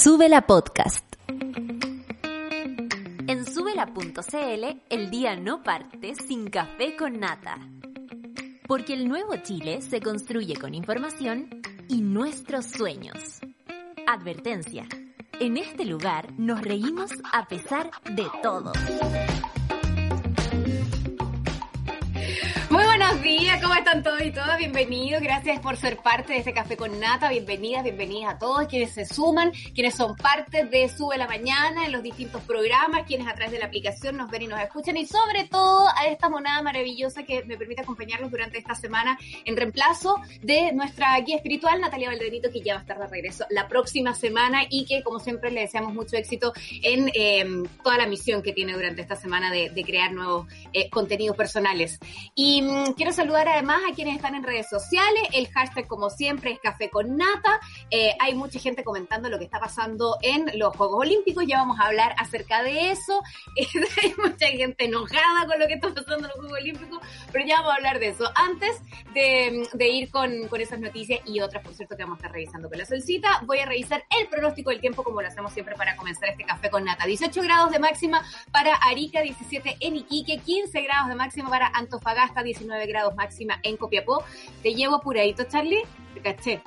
Sube la podcast. En subela.cl el día no parte sin café con nata. Porque el nuevo Chile se construye con información y nuestros sueños. Advertencia. En este lugar nos reímos a pesar de todo. Buenos días, ¿cómo están todos y todas? Bienvenidos, gracias por ser parte de este Café con Nata, bienvenidas, bienvenidas a todos quienes se suman, quienes son parte de Sube la Mañana en los distintos programas, quienes a través de la aplicación nos ven y nos escuchan y sobre todo a esta monada maravillosa que me permite acompañarlos durante esta semana en reemplazo de nuestra guía espiritual Natalia Valdebenito que ya va a estar de regreso la próxima semana y que como siempre le deseamos mucho éxito en eh, toda la misión que tiene durante esta semana de, crear nuevos eh, contenidos personales. Y mm, saludar además a quienes están en redes sociales. El hashtag, como siempre, es Café con Nata. Eh, hay mucha gente comentando lo que está pasando en los Juegos Olímpicos. Ya vamos a hablar acerca de eso. hay mucha gente enojada con lo que está pasando en los Juegos Olímpicos, pero ya vamos a hablar de eso. Antes de, de ir con, con esas noticias y otras, por cierto, que vamos a estar revisando con la solcita, voy a revisar el pronóstico del tiempo como lo hacemos siempre para comenzar este Café con Nata. 18 grados de máxima para Arica, 17 en Iquique, 15 grados de máxima para Antofagasta, 19 grados máxima en Copiapó. Te llevo apuradito, Charlie. Te caché.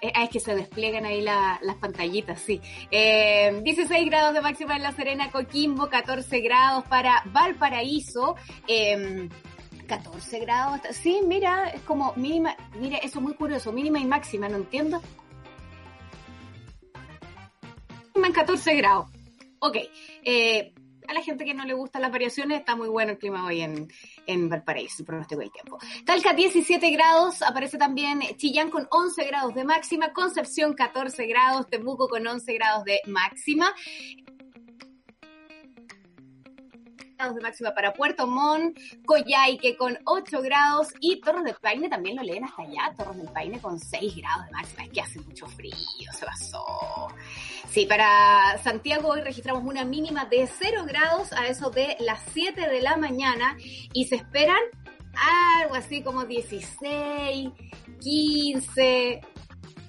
Eh, ah, es que se despliegan ahí la, las pantallitas, sí. Eh, 16 grados de máxima en La Serena, Coquimbo, 14 grados para Valparaíso. Eh, 14 grados. Sí, mira, es como mínima. Mira, eso es muy curioso. Mínima y máxima, no entiendo. En 14 grados. Ok. Eh, a la gente que no le gustan las variaciones, está muy bueno el clima hoy en, en Valparaíso, el pronóstico del tiempo. Talca 17 grados, aparece también Chillán con 11 grados de máxima, Concepción 14 grados, Temuco con 11 grados de máxima de máxima para Puerto Montt, Coyhaique con 8 grados y Torres del Paine también lo leen hasta allá, Torres del Paine con 6 grados de máxima, es que hace mucho frío, se pasó. Sí, para Santiago hoy registramos una mínima de 0 grados a eso de las 7 de la mañana y se esperan algo así como 16, 15,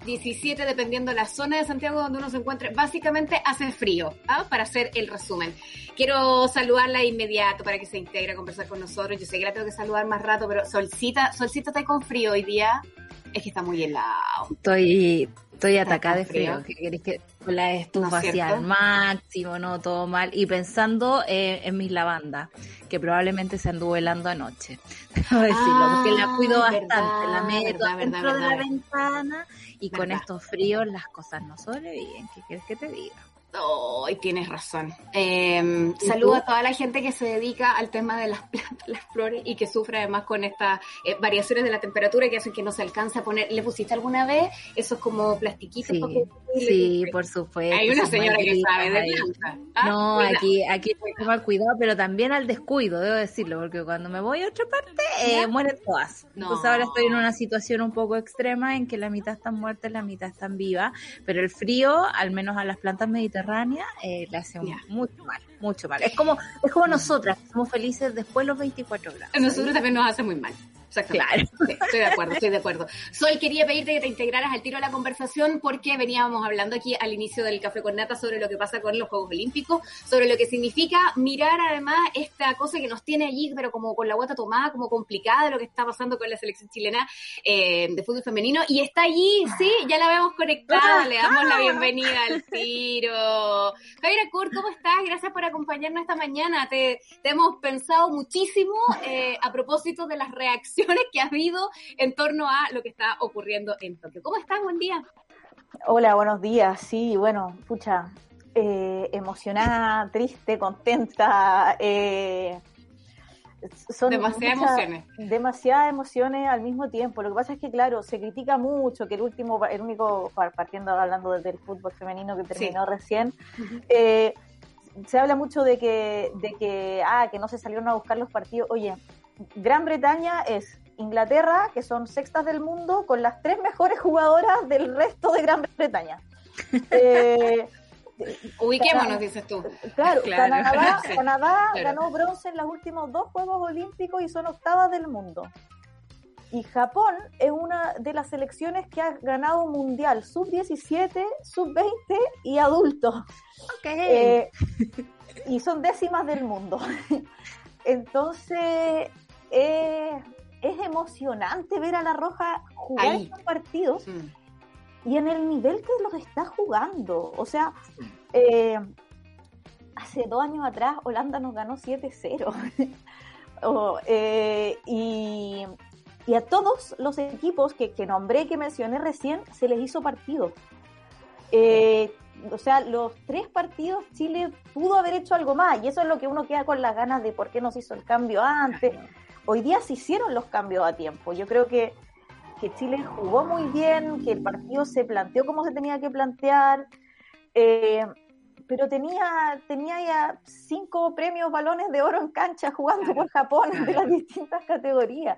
17 dependiendo de la zona de Santiago donde uno se encuentre. Básicamente hace frío, ¿ah? para hacer el resumen. Quiero saludarla de inmediato para que se integre a conversar con nosotros. Yo sé que la tengo que saludar más rato, pero Solcita, Solcita está con frío hoy día. Es que está muy helado. Estoy, estoy atacada de frío. ¿Qué querés que con la estufa ¿No es así cierto? al máximo, no todo mal? Y pensando eh, en mis lavandas, que probablemente se anduvo helando anoche. Debo decirlo, porque la cuido Ah, bastante, la meto verdad, dentro verdad, de la ventana y con estos fríos las cosas no sobreviven. ¿Qué quieres que te diga? Ay, tienes razón. Eh, ¿Y saludo tú? a toda la gente que se dedica al tema de las plantas, las flores y que sufre además con estas eh, variaciones de la temperatura que hacen que no se alcance a poner. ¿Le pusiste alguna vez esos como plastiquitos? Sí, para que- sí, por supuesto. Hay una señora que sabe de plantas. ¿ah? No, Cuidado. aquí, aquí hay mal cuidado, pero también al descuido, debo decirlo, porque cuando me voy a otra parte, eh, mueren todas. No. Entonces ahora estoy en una situación un poco extrema en que la mitad están muertas la mitad están vivas, pero el frío, al menos a las plantas mediterráneas, eh, le hace mucho mal, mucho mal. Es como, es como nosotras, somos felices después de los 24 grados. A nosotros también nos hace muy mal. Exactamente. Claro. Sí, estoy de acuerdo, estoy de acuerdo. Sol, quería pedirte que te integraras al tiro a la conversación porque veníamos hablando aquí al inicio del Café con Nata sobre lo que pasa con los Juegos Olímpicos, sobre lo que significa mirar además esta cosa que nos tiene allí, pero como con la guata tomada, como complicada lo que está pasando con la selección chilena eh, de fútbol femenino. Y está allí, sí, ya la vemos conectada, le damos la bienvenida al tiro. Javiera Kurt, ¿cómo estás? Gracias por acompañarnos esta mañana. Te, te hemos pensado muchísimo eh, a propósito de las reacciones que ha habido en torno a lo que está ocurriendo en Tokio. ¿Cómo estás? Buen día. Hola, buenos días. Sí, bueno, pucha, eh, emocionada, triste, contenta. eh, son Demasiadas muchas- emociones. Demasiadas emociones al mismo tiempo. Lo que pasa es que, claro, se critica mucho que el último, el único, partiendo hablando del fútbol femenino que terminó recién, eh, se habla mucho de que, de que, ah, que no se salieron a buscar los partidos. Oye, Gran Bretaña es Inglaterra, que son sextas del mundo, con las tres mejores jugadoras del resto de Gran Bretaña. Eh, Ubiquémonos, dices tú. claro, Claro, Canadá, sí, Canadá claro. ganó bronce en los últimos dos Juegos Olímpicos y son octavas del mundo. Y Japón es una de las selecciones que ha ganado un mundial sub-17, sub-20 y adultos. Eh, y son décimas del mundo. Entonces, es emocionante ver a La Roja jugar estos partidos y en el nivel que los está jugando. O sea, eh, hace dos años atrás Holanda nos ganó 7-0. Eh, y, a todos los equipos que, que nombré, que mencioné recién, se les hizo partido. Eh, o sea, los tres partidos Chile pudo haber hecho algo más y eso es lo que uno queda con las ganas de por qué nos hizo el cambio antes. Hoy día se hicieron los cambios a tiempo. Yo creo que, que Chile jugó muy bien, que el partido se planteó como se tenía que plantear, eh, pero tenía, tenía ya cinco premios balones de oro en cancha jugando por Japón de las distintas categorías.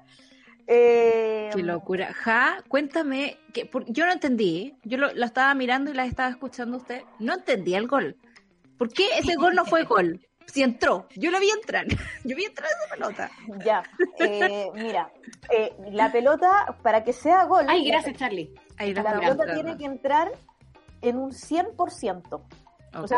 Eh, Qué locura. Ja, cuéntame, que yo no entendí, yo lo, estaba mirando y la estaba escuchando usted, no entendí el gol. ¿Por qué ese gol no fue gol? Si entró, yo lo vi entrar, yo vi entrar esa pelota. Ya, eh, mira, eh, la pelota, para que sea gol. Ay, gracias, Charlie. la pelota tiene que entrar en un 100%. Ok.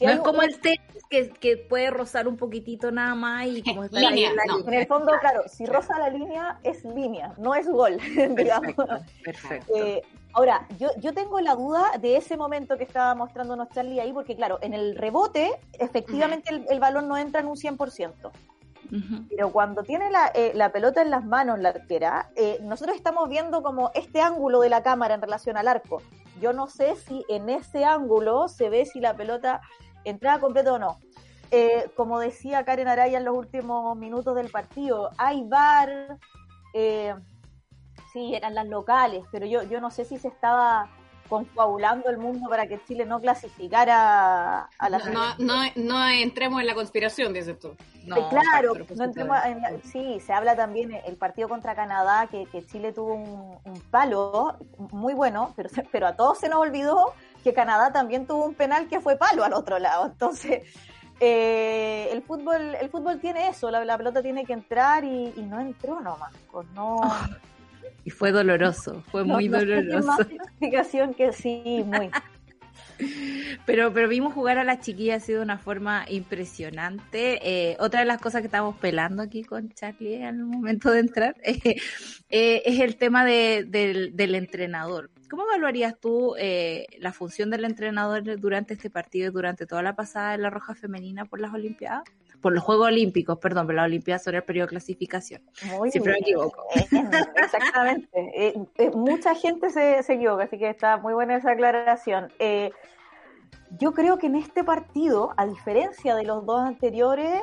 no es como el tenis que, que, puede rozar un poquitito nada más y como está línea, En el fondo, claro, si roza la línea es línea, no es gol, digamos. Perfecto. Eh, ahora, yo, yo tengo la duda de ese momento que estaba mostrándonos Charlie ahí, porque claro, en el rebote, efectivamente el, balón no entra en un 100%. Pero cuando tiene la, eh, la, pelota en las manos la arquera, eh, nosotros estamos viendo como este ángulo de la cámara en relación al arco. Yo no sé si en ese ángulo se ve si la pelota entraba completa o no. Eh, como decía Karen Araya en los últimos minutos del partido, hay bar, sí, eran las locales, pero yo, yo no sé si se estaba confabulando el mundo para que Chile no clasificara a la no, no, no, entremos en la conspiración, dices tú. No, claro, no entremos en sí, se habla también el partido contra Canadá, que, que Chile tuvo un, palo muy bueno, pero, pero a todos se nos olvidó que Canadá también tuvo un penal que fue palo al otro lado. Entonces, eh, el fútbol el fútbol tiene eso, la, pelota tiene que entrar y, no entró nomás. Pues no... Y fue doloroso, fue muy doloroso. más explicación que sí, muy. Pero, pero vimos jugar a las chiquillas así de una forma impresionante. Eh, otra de las cosas que estamos pelando aquí con Charlie el momento de entrar eh, eh, es el tema de, del, entrenador. ¿Cómo evaluarías tú la función del entrenador durante este partido y durante toda la pasada de la Roja Femenina por las Olimpiadas? Por los Juegos Olímpicos, perdón, por la Olimpiada sobre el periodo de clasificación. Siempre me equivoco. Exactamente. Eh, eh, mucha gente se, se, equivoca, así que está muy buena esa aclaración. Eh, yo creo que en este partido, a diferencia de los dos anteriores,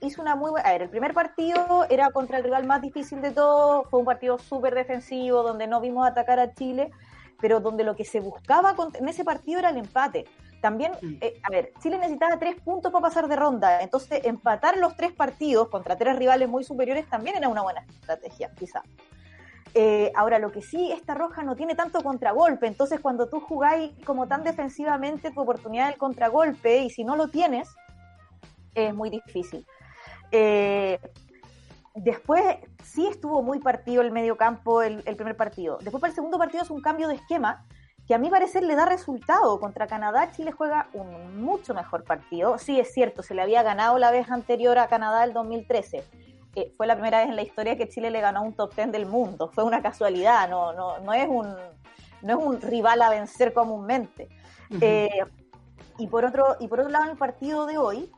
hizo una muy buena... A ver, el primer partido era contra el rival más difícil de todos, fue un partido súper defensivo, donde no vimos atacar a Chile, pero donde lo que se buscaba en ese partido era el empate. También, eh, a ver, Chile necesitaba tres puntos para pasar de ronda, entonces empatar los tres partidos contra tres rivales muy superiores también era una buena estrategia, quizá. Eh, ahora, lo que sí, esta roja no tiene tanto contragolpe, entonces cuando tú jugáis como tan defensivamente tu oportunidad del contragolpe, y si no lo tienes, es muy difícil. Eh, después sí estuvo muy partido el medio campo el, el, primer partido. Después para el segundo partido es un cambio de esquema que a mi parecer le da resultado. Contra Canadá Chile juega un mucho mejor partido. Sí, es cierto, se le había ganado la vez anterior a Canadá el 2013. que fue la primera vez en la historia que Chile le ganó un top ten del mundo. Fue una casualidad, no, no, no, es, un, no es un rival a vencer comúnmente. Eh, y, por otro, y por otro lado, en el partido de hoy,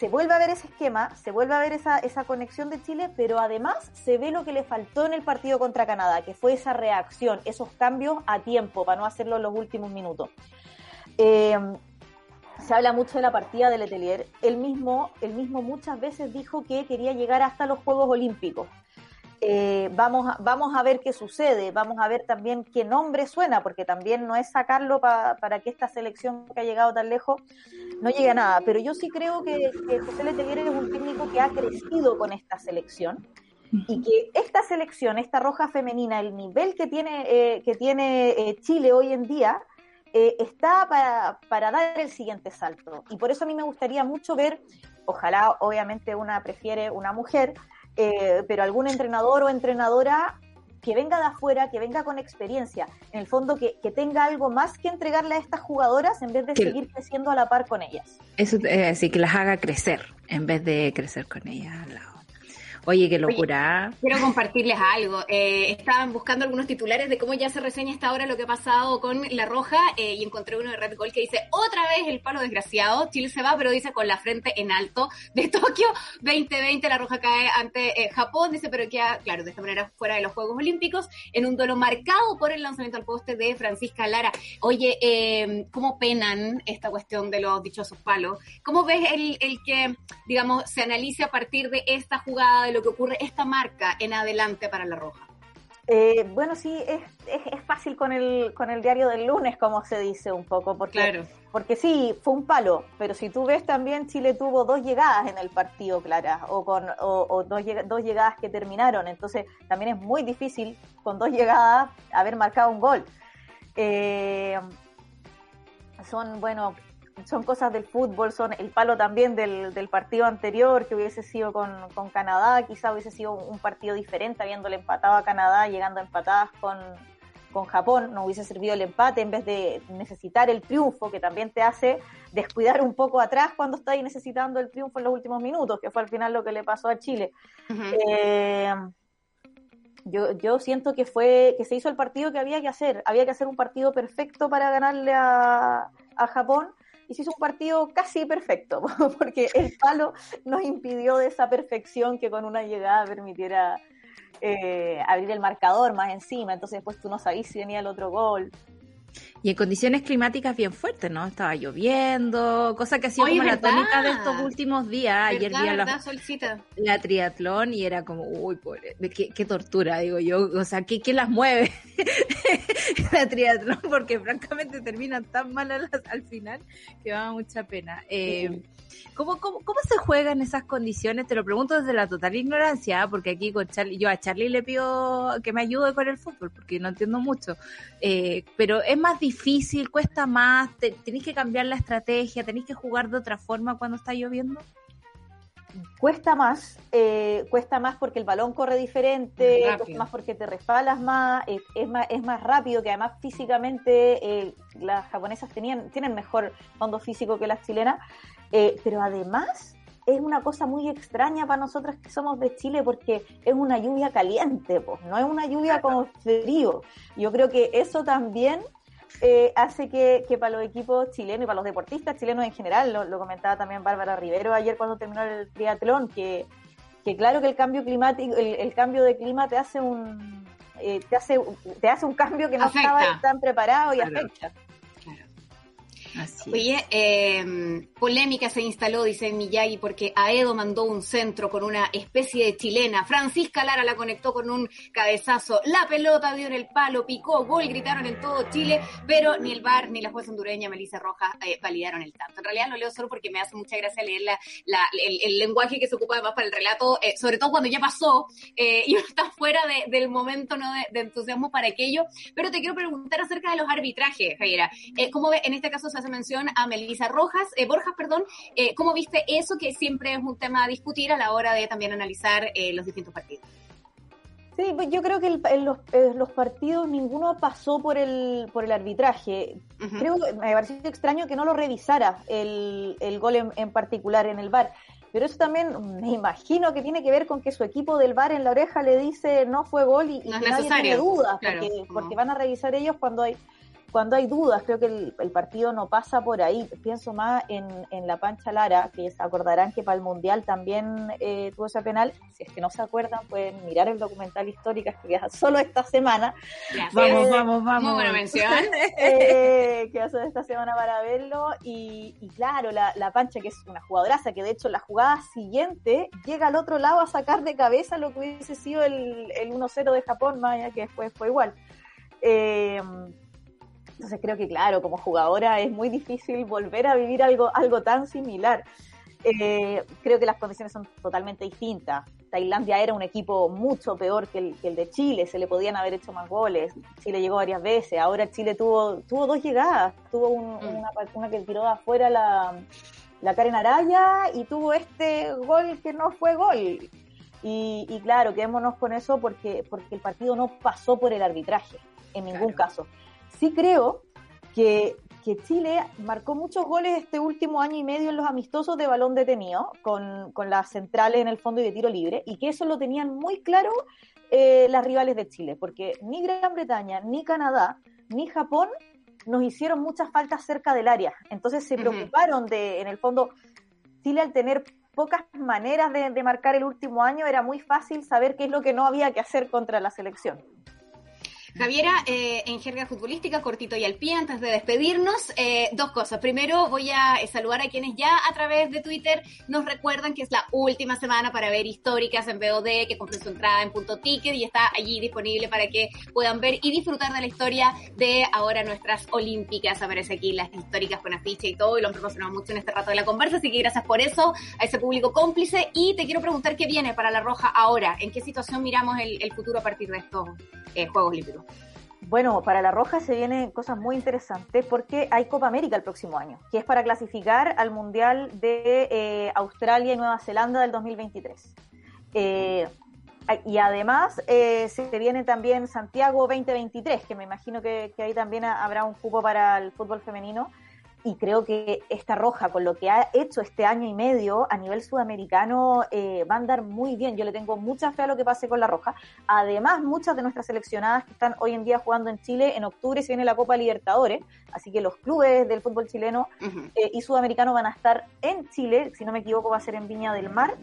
se vuelve a ver ese esquema, se vuelve a ver esa, conexión de Chile, pero además se ve lo que le faltó en el partido contra Canadá, que fue esa reacción, esos cambios a tiempo, para no hacerlo en los últimos minutos. Eh, se habla mucho de la partida de Letelier. Él mismo, él mismo muchas veces dijo que quería llegar hasta los Juegos Olímpicos. Eh, vamos, vamos a ver qué sucede, vamos a ver también qué nombre suena, porque también no es sacarlo para que esta selección que ha llegado tan lejos no llegue a nada. Pero yo sí creo que, José Letelier es un técnico que ha crecido con esta selección y que esta selección, esta roja femenina, el nivel que tiene, eh, que tiene eh, Chile hoy en día, está para, para, dar el siguiente salto. Y por eso a mí me gustaría mucho ver ojalá obviamente una prefiere una mujer, eh, pero algún entrenador o entrenadora que venga de afuera, que venga con experiencia, en el fondo que, tenga algo más que entregarle a estas jugadoras en vez de seguir creciendo a la par con ellas. Eso, eh, sí, que las haga crecer en vez de crecer con ellas al lado. Oye, qué locura. quiero compartirles algo. Eh, estaban buscando algunos titulares de cómo ya se reseña esta hora lo que ha pasado con La Roja eh, y encontré uno de Red Gold que dice, otra vez el palo desgraciado, Chile se va, pero dice con la frente en alto de Tokio 2020, La Roja cae ante eh, Japón, dice, pero queda, claro, de esta manera fuera de los Juegos Olímpicos, en un duelo marcado por el lanzamiento al poste de Francisca Lara. Oye, eh, ¿cómo penan esta cuestión de los dichosos palos? ¿Cómo ves el, el que, digamos, se analice a partir de esta jugada lo que ocurre esta marca en adelante para La Roja? Eh, bueno, sí, es, es, fácil con el, con el diario del lunes, como se dice un poco, porque, porque sí, fue un palo, pero si tú ves también Chile tuvo dos llegadas en el partido, Clara, o, con, o, dos, dos llegadas que terminaron, entonces también es muy difícil con dos llegadas haber marcado un gol. Eh, son, bueno, son cosas del fútbol, son el palo también del, del partido anterior que hubiese sido con, con, Canadá, quizá hubiese sido un partido diferente habiéndole empatado a Canadá, llegando a empatadas con, con Japón, no hubiese servido el empate en vez de necesitar el triunfo, que también te hace descuidar un poco atrás cuando estáis necesitando el triunfo en los últimos minutos, que fue al final lo que le pasó a Chile. eh, yo, yo siento que fue que se hizo el partido que había que hacer. Había que hacer un partido perfecto para ganarle a, a Japón y se hizo un partido casi perfecto, porque el palo nos impidió de esa perfección que con una llegada permitiera eh, abrir el marcador más encima, entonces después tú no sabías si venía el otro gol. Y en condiciones climáticas bien fuertes, ¿no? Estaba lloviendo, cosa que ha sido como la tónica de estos últimos días. Ayer vi la, la, triatlón y era como, uy, pobre, qué, qué tortura, digo yo. O sea, ¿qué, qué las mueve la triatlón? Porque francamente terminan tan mal al final que va mucha pena. Eh, ¿Cómo, cómo, cómo se juega en esas condiciones? Te lo pregunto desde la total ignorancia, porque aquí con Charlie, yo a Charlie le pido que me ayude con el fútbol, porque no entiendo mucho. Eh, pero es más difícil, cuesta más, tenéis que cambiar la estrategia, tenéis que jugar de otra forma cuando está lloviendo. Cuesta más, eh, cuesta más porque el balón corre diferente, cuesta más porque te resbalas más, es, más, es más rápido, que además físicamente eh, las japonesas tenían, tienen mejor fondo físico que las chilenas, eh, pero además es una cosa muy extraña para nosotras que somos de Chile porque es una lluvia caliente, pues, no es una lluvia como frío. Yo creo que eso también eh, hace que, para los equipos chilenos y para los deportistas chilenos en general, lo, comentaba también Bárbara Rivero ayer cuando terminó el triatlón, que, que claro que el cambio climático, el, cambio de clima te hace un eh, te hace te hace un cambio que no estaba tan preparado y afecta. Oye, eh, polémica se instaló, dice Miyagi, porque Aedo mandó un centro con una especie de chilena. Francisca Lara la conectó con un cabezazo. La pelota dio en el palo, picó, gol, gritaron en todo Chile, pero ni el VAR ni la jueza hondureña Melissa Rojas eh, validaron el tanto. En realidad lo leo solo porque me hace mucha gracia leer la, el, lenguaje que se ocupa además para el relato, eh, sobre todo cuando ya pasó eh, y está fuera del momento ¿no? de, entusiasmo para aquello. Pero te quiero preguntar acerca de los arbitrajes, Javiera. ¿Cómo ve en este caso se hace mención a Melissa Rojas, eh, Borjas, perdón. Eh, ¿Cómo viste eso que siempre es un tema a discutir a la hora de también analizar eh, los distintos partidos? Sí, pues yo creo que en los, partidos ninguno pasó por el, por el arbitraje. Creo que me pareció extraño que no lo revisara el, el gol en, particular en el bar. Pero eso también me imagino que tiene que ver con que su equipo del bar en la oreja le dice no fue gol y, nadie tiene dudas, porque, porque van a revisar ellos cuando hay cuando hay dudas, creo que el, partido no pasa por ahí. Pienso más en, en, la Pancha Lara, que se acordarán que para el Mundial también eh, tuvo ese penal. Si es que no se acuerdan, pueden mirar el documental histórico que ya solo esta semana. vamos, vamos, vamos. Muy buena mención. eh, que solo esta semana para verlo. Y, y claro, la, la, Pancha, que es una jugadoraza, que de hecho la jugada siguiente llega al otro lado a sacar de cabeza lo que hubiese sido el, el 1-0 de Japón, Maya, que después fue igual. Eh, entonces creo que, claro, como jugadora es muy difícil volver a vivir algo, algo tan similar. Eh, creo que las condiciones son totalmente distintas. Tailandia era un equipo mucho peor que el, que el, de Chile, se le podían haber hecho más goles. Chile llegó varias veces, ahora Chile tuvo, tuvo dos llegadas, tuvo mm. una, una que tiró afuera la, la Karen Araya y tuvo este gol que no fue gol. Y, claro, quedémonos con eso porque, porque el partido no pasó por el arbitraje, en ningún caso. Sí creo que, que Chile marcó muchos goles este último año y medio en los amistosos de balón detenido, con, con las centrales en el fondo y de tiro libre, y que eso lo tenían muy claro eh, las rivales de Chile, porque ni Gran Bretaña, ni Canadá, ni Japón nos hicieron muchas faltas cerca del área. Entonces se preocuparon de, en el fondo, Chile al tener pocas maneras de, marcar el último año, era muy fácil saber qué es lo que no había que hacer contra la selección. Javiera, eh, en jerga futbolística, cortito y al pie, antes de despedirnos, eh, dos cosas. Primero, voy a eh, saludar a quienes ya a través de Twitter nos recuerdan que es la última semana para ver históricas en BOD, que compren su entrada en punto ticket y está allí disponible para que puedan ver y disfrutar de la historia de ahora nuestras olímpicas. Aparece aquí las históricas con afiche y todo, y lo han promocionado mucho en este rato de la conversa, así que gracias por eso a ese público cómplice. Y te quiero preguntar qué viene para la Roja ahora, en qué situación miramos el, el futuro a partir de estos Juegos Olímpicos. Bueno, para la Roja se vienen cosas muy interesantes porque hay Copa América el próximo año, que es para clasificar al Mundial de eh, Australia y Nueva Zelanda del 2023. Eh, y además eh, se viene también Santiago 2023, que me imagino que ahí también habrá un cupo para el fútbol femenino y creo que esta roja, con lo que ha hecho este año y medio a nivel sudamericano, eh, va a andar muy bien. Yo le tengo mucha fe a lo que pase con la roja. Además, muchas de nuestras seleccionadas que están hoy en día jugando en Chile, en octubre se viene la Copa Libertadores, así que los clubes del fútbol chileno eh, y sudamericano van a estar en Chile, si no me equivoco va a ser en Viña del Mar,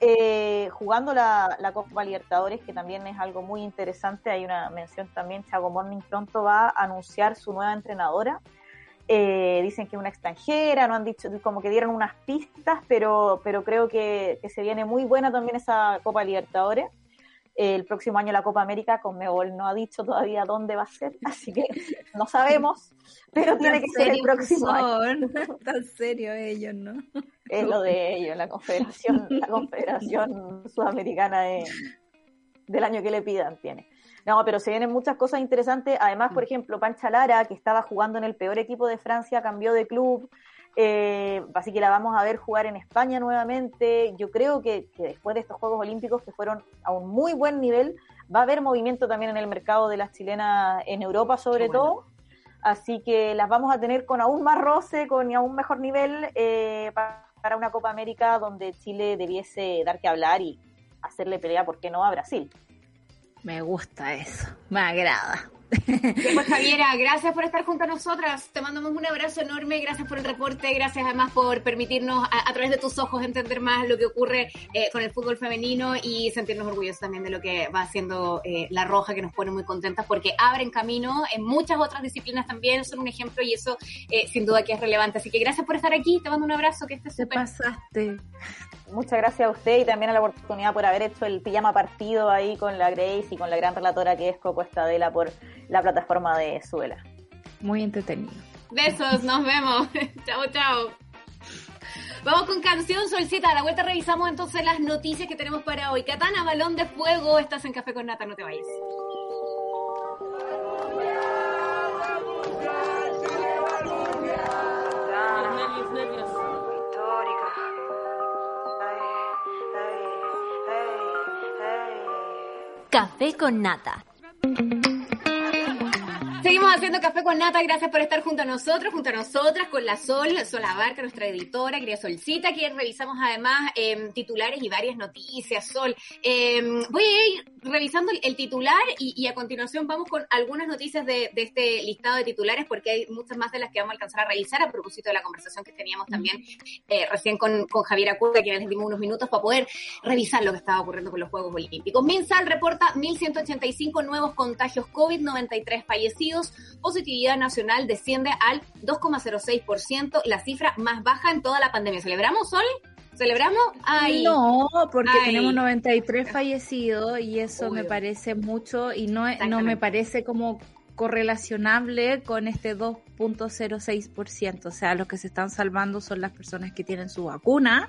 eh, jugando la, la, Copa Libertadores, que también es algo muy interesante. Hay una mención también, Chago Morning pronto va a anunciar su nueva entrenadora. Eh, dicen que es una extranjera, no han dicho, como que dieron unas pistas, pero, pero creo que, se viene muy buena también esa Copa Libertadores. el próximo año la Copa América, con Conmebol no ha dicho todavía dónde va a ser, así que no sabemos, pero tiene que ser el próximo año. Tan serio ellos, ¿no? Es lo de ellos, la confederación, la confederación sudamericana del año que le pidan tiene. No, pero se vienen muchas cosas interesantes. Además, por mm. ejemplo, Pancha Lara, que estaba jugando en el peor equipo de Francia, cambió de club. Eh, así que la vamos a ver jugar en España nuevamente. Yo creo que, después de estos Juegos Olímpicos, que fueron a un muy buen nivel, va a haber movimiento también en el mercado de las chilenas en Europa, sobre todo. Así que las vamos a tener con aún más roce, con aún mejor nivel eh, para una Copa América donde Chile debiese dar que hablar y hacerle pelea, ¿por qué no?, a Brasil. Me gusta eso, me agrada. Pues Javiera, gracias por estar junto a nosotras. Te mandamos un abrazo enorme, gracias por el reporte, gracias además por permitirnos a, través de tus ojos entender más lo que ocurre eh, con el fútbol femenino y sentirnos orgullosos también de lo que va haciendo eh, la Roja, que nos pone muy contentas porque abren camino en muchas otras disciplinas también, son un ejemplo y eso eh, sin duda que es relevante. Así que gracias por estar aquí, te mando un abrazo, que estés súper. pasaste. Muchas gracias a usted y también a la oportunidad por haber hecho el pijama partido ahí con la Grace y con la gran relatora que es Coco Estadela por la plataforma de Suela. Muy entretenido. Besos, nos vemos. chao, chao. Vamos con canción Solcita. A la vuelta revisamos entonces las noticias que tenemos para hoy. Katana, balón de fuego. Estás en Café con Nata, no te vayas. Café con Nata haciendo café con nata, gracias por estar junto a nosotros, junto a nosotras, con la Sol, Sol Abarca, nuestra editora, querida Solcita, que revisamos además eh, titulares y varias noticias, Sol. Eh, voy a ir revisando el, titular y, a continuación vamos con algunas noticias de, este listado de titulares, porque hay muchas más de las que vamos a alcanzar a revisar a propósito de la conversación que teníamos también eh, recién con, con Javier Acuda, que les dimos unos minutos para poder revisar lo que estaba ocurriendo con los Juegos Olímpicos. Minsal reporta 1.185 nuevos contagios COVID, 93 fallecidos, positividad nacional desciende al 2,06%, la cifra más baja en toda la pandemia. ¿Celebramos, Sol? ¿Celebramos? Ay. No, porque tenemos 93 fallecidos y eso me parece mucho y no, no me parece como correlacionable con este 2.06%. O sea, los que se están salvando son las personas que tienen su vacuna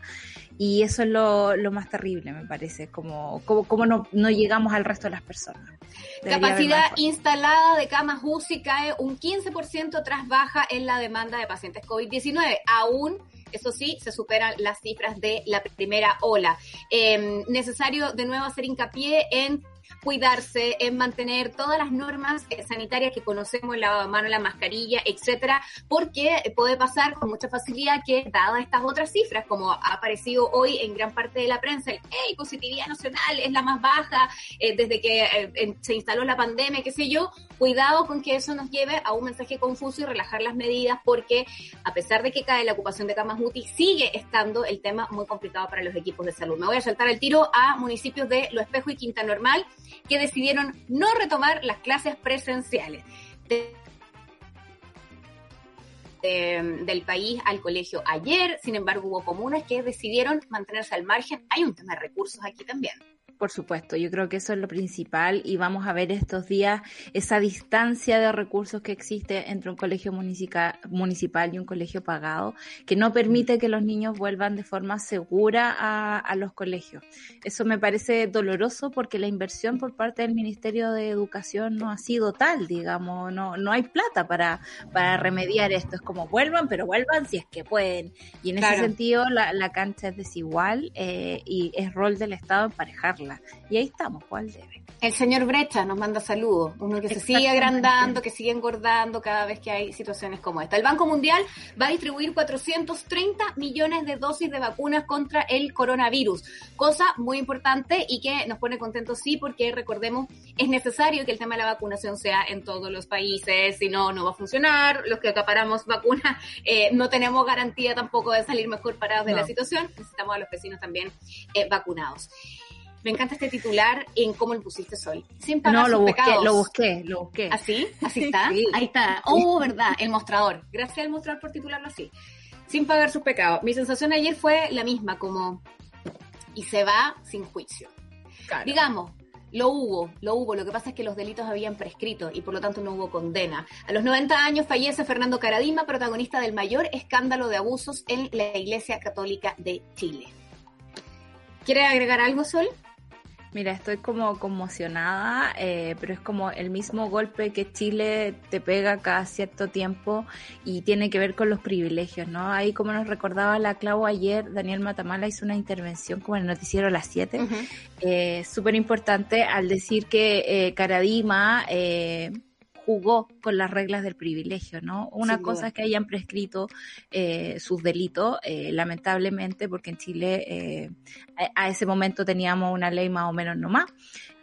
y eso es lo, más terrible, me parece, como, como, no, no, llegamos al resto de las personas. Capacidad instalada de camas UCI cae un 15% tras baja en la demanda de pacientes COVID-19. Aún Eso sí, se superan las cifras de la primera ola. Eh, necesario de nuevo hacer hincapié en cuidarse, en mantener todas las normas eh, sanitarias que conocemos, el lavado de mano, la mascarilla, etcétera, porque puede pasar con mucha facilidad que, dadas estas otras cifras, como ha aparecido hoy en gran parte de la prensa, el hey, positividad nacional es la más baja eh, desde que eh, se instaló la pandemia, qué sé yo, cuidado con que eso nos lleve a un mensaje confuso y relajar las medidas, porque a pesar de que cae la ocupación de camas sigue estando el tema muy complicado para los equipos de salud. Me voy a saltar el tiro a municipios de Lo Espejo y Quinta Normal, que decidieron no retomar las clases presenciales. del país al colegio ayer, sin embargo hubo comunas que decidieron mantenerse al margen. Hay un tema de recursos aquí también. Por supuesto, yo creo que eso es lo principal y vamos a ver estos días esa distancia de recursos que existe entre un colegio municipal, y un colegio pagado, que no permite que los niños vuelvan de forma segura a, los colegios. Eso me parece doloroso porque la inversión por parte del Ministerio de Educación no ha sido tal, digamos, no, no hay plata para, para remediar esto. Es como vuelvan, pero vuelvan si es que pueden. Y en ese sentido la, la, cancha es desigual eh, y es rol del Estado emparejarla. Y ahí estamos, ¿cuál debe? El señor Brecha nos manda saludos, uno que se sigue agrandando, que sigue engordando cada vez que hay situaciones como esta. El Banco Mundial va a distribuir 430 millones de dosis de vacunas contra el coronavirus, cosa muy importante y que nos pone contentos sí, porque recordemos, es necesario que el tema de la vacunación sea en todos los países, si no, no va a funcionar. Los que acaparamos vacunas eh, no tenemos garantía tampoco de salir mejor parados de la situación, necesitamos a los vecinos también eh, vacunados. Me encanta este titular en cómo lo pusiste Sol. Sin pagar no, lo busqué, lo busqué, lo busqué. ¿Así? ¿Así está? Ahí está. Oh, verdad, el mostrador. Gracias al mostrador por titularlo así. Sin pagar sus pecados. Mi sensación ayer fue la misma, como... Y se va sin juicio. Digamos, lo hubo, lo hubo. Lo que pasa es que los delitos habían prescrito y por lo tanto no hubo condena. A los 90 años fallece Fernando Caradima, protagonista del mayor escándalo de abusos en la Iglesia Católica de Chile. ¿Quiere agregar algo, Sol? Mira, estoy como conmocionada, eh, pero es como el mismo golpe que Chile te pega cada cierto tiempo y tiene que ver con los privilegios, ¿no? Ahí como nos recordaba la Clau ayer, Daniel Matamala hizo una intervención como en el noticiero a las 7, eh, súper importante al decir que eh, Caradima... Eh, jugó con las reglas del privilegio, ¿no? Una cosa es que hayan prescrito eh, sus delitos, eh, lamentablemente, porque en Chile eh, a, ese momento teníamos una ley más o menos nomás,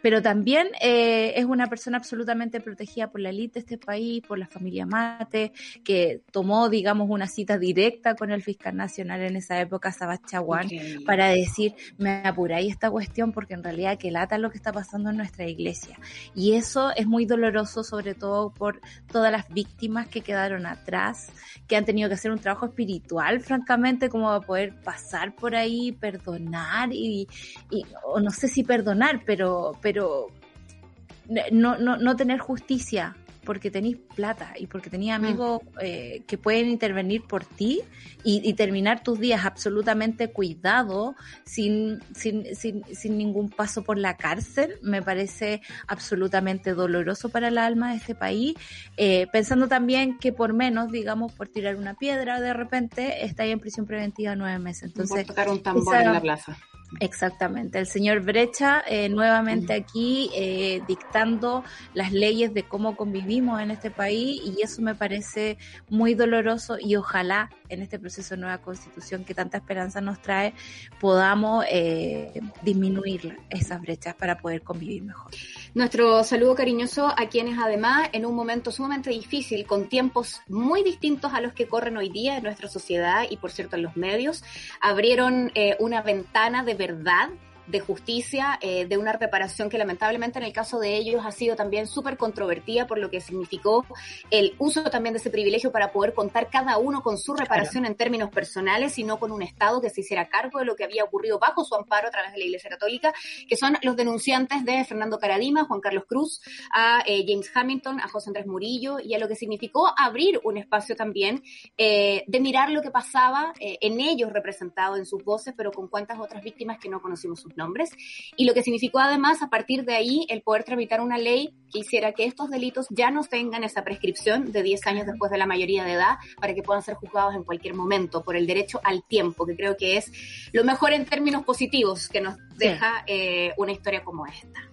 pero también eh, es una persona absolutamente protegida por la élite de este país, por la familia Mate, que tomó, digamos, una cita directa con el fiscal nacional en esa época, Sabach Chaguán, para decir, me apuráis esta cuestión porque en realidad que lata lo que está pasando en nuestra iglesia. Y eso es muy doloroso, sobre todo por todas las víctimas que quedaron atrás, que han tenido que hacer un trabajo espiritual, francamente, como a poder pasar por ahí, perdonar y, y o no sé si perdonar, pero pero no, no, no tener justicia porque tenéis plata y porque tenéis mm. amigos eh, que pueden intervenir por ti y, terminar tus días absolutamente cuidado, sin, sin, sin, sin, ningún paso por la cárcel, me parece absolutamente doloroso para el alma de este país. Eh, pensando también que por menos, digamos, por tirar una piedra, de repente estáis en prisión preventiva nueve meses. Entonces, por tocar un tambor en la plaza. Exactamente, el señor Brecha eh, nuevamente aquí eh, dictando las leyes de cómo convivimos en este país y eso me parece muy doloroso y ojalá en este proceso de nueva constitución que tanta esperanza nos trae podamos eh, disminuir esas brechas para poder convivir mejor. Nuestro saludo cariñoso a quienes además en un momento sumamente difícil, con tiempos muy distintos a los que corren hoy día en nuestra sociedad y por cierto en los medios, abrieron eh, una ventana de verdad de justicia, eh, de una reparación que lamentablemente en el caso de ellos ha sido también súper controvertida por lo que significó el uso también de ese privilegio para poder contar cada uno con su reparación en términos personales y no con un Estado que se hiciera cargo de lo que había ocurrido bajo su amparo a través de la Iglesia Católica, que son los denunciantes de Fernando Caradima, Juan Carlos Cruz, a eh, James Hamilton, a José Andrés Murillo y a lo que significó abrir un espacio también eh, de mirar lo que pasaba en ellos representado en sus voces, pero con cuántas otras víctimas que no conocimos sus nombres, y lo que significó además a partir de ahí el poder tramitar una ley que hiciera que estos delitos ya no tengan esa prescripción de 10 años después de la mayoría de edad para que puedan ser juzgados en cualquier momento por el derecho al tiempo, que creo que es lo mejor en términos positivos que nos deja eh, una historia como esta.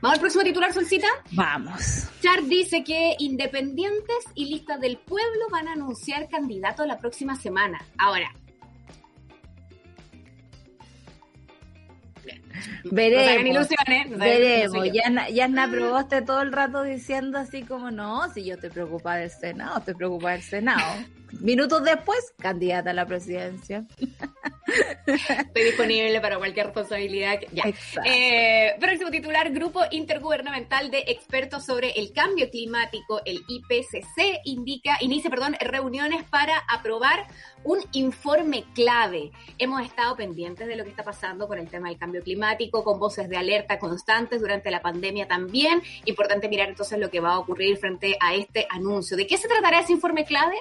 ¿Vamos al próximo titular, Solcita? Vamos. Char dice que independientes y listas del pueblo van a anunciar candidato la próxima semana. Ahora, Veremos. veremos. Ya, ya na probaste todo el rato diciendo así como, no, si yo te preocupa del Senado, te preocupa del Senado. Minutos después, candidata a la presidencia. Estoy disponible para cualquier responsabilidad. Ya. Eh, próximo titular, Grupo Intergubernamental de Expertos sobre el Cambio Climático, el IPCC, indica, inicia perdón, reuniones para aprobar un informe clave. Hemos estado pendientes de lo que está pasando con el tema del cambio climático, con voces de alerta constantes durante la pandemia también. Importante mirar entonces lo que va a ocurrir frente a este anuncio. ¿De qué se tratará ese informe clave?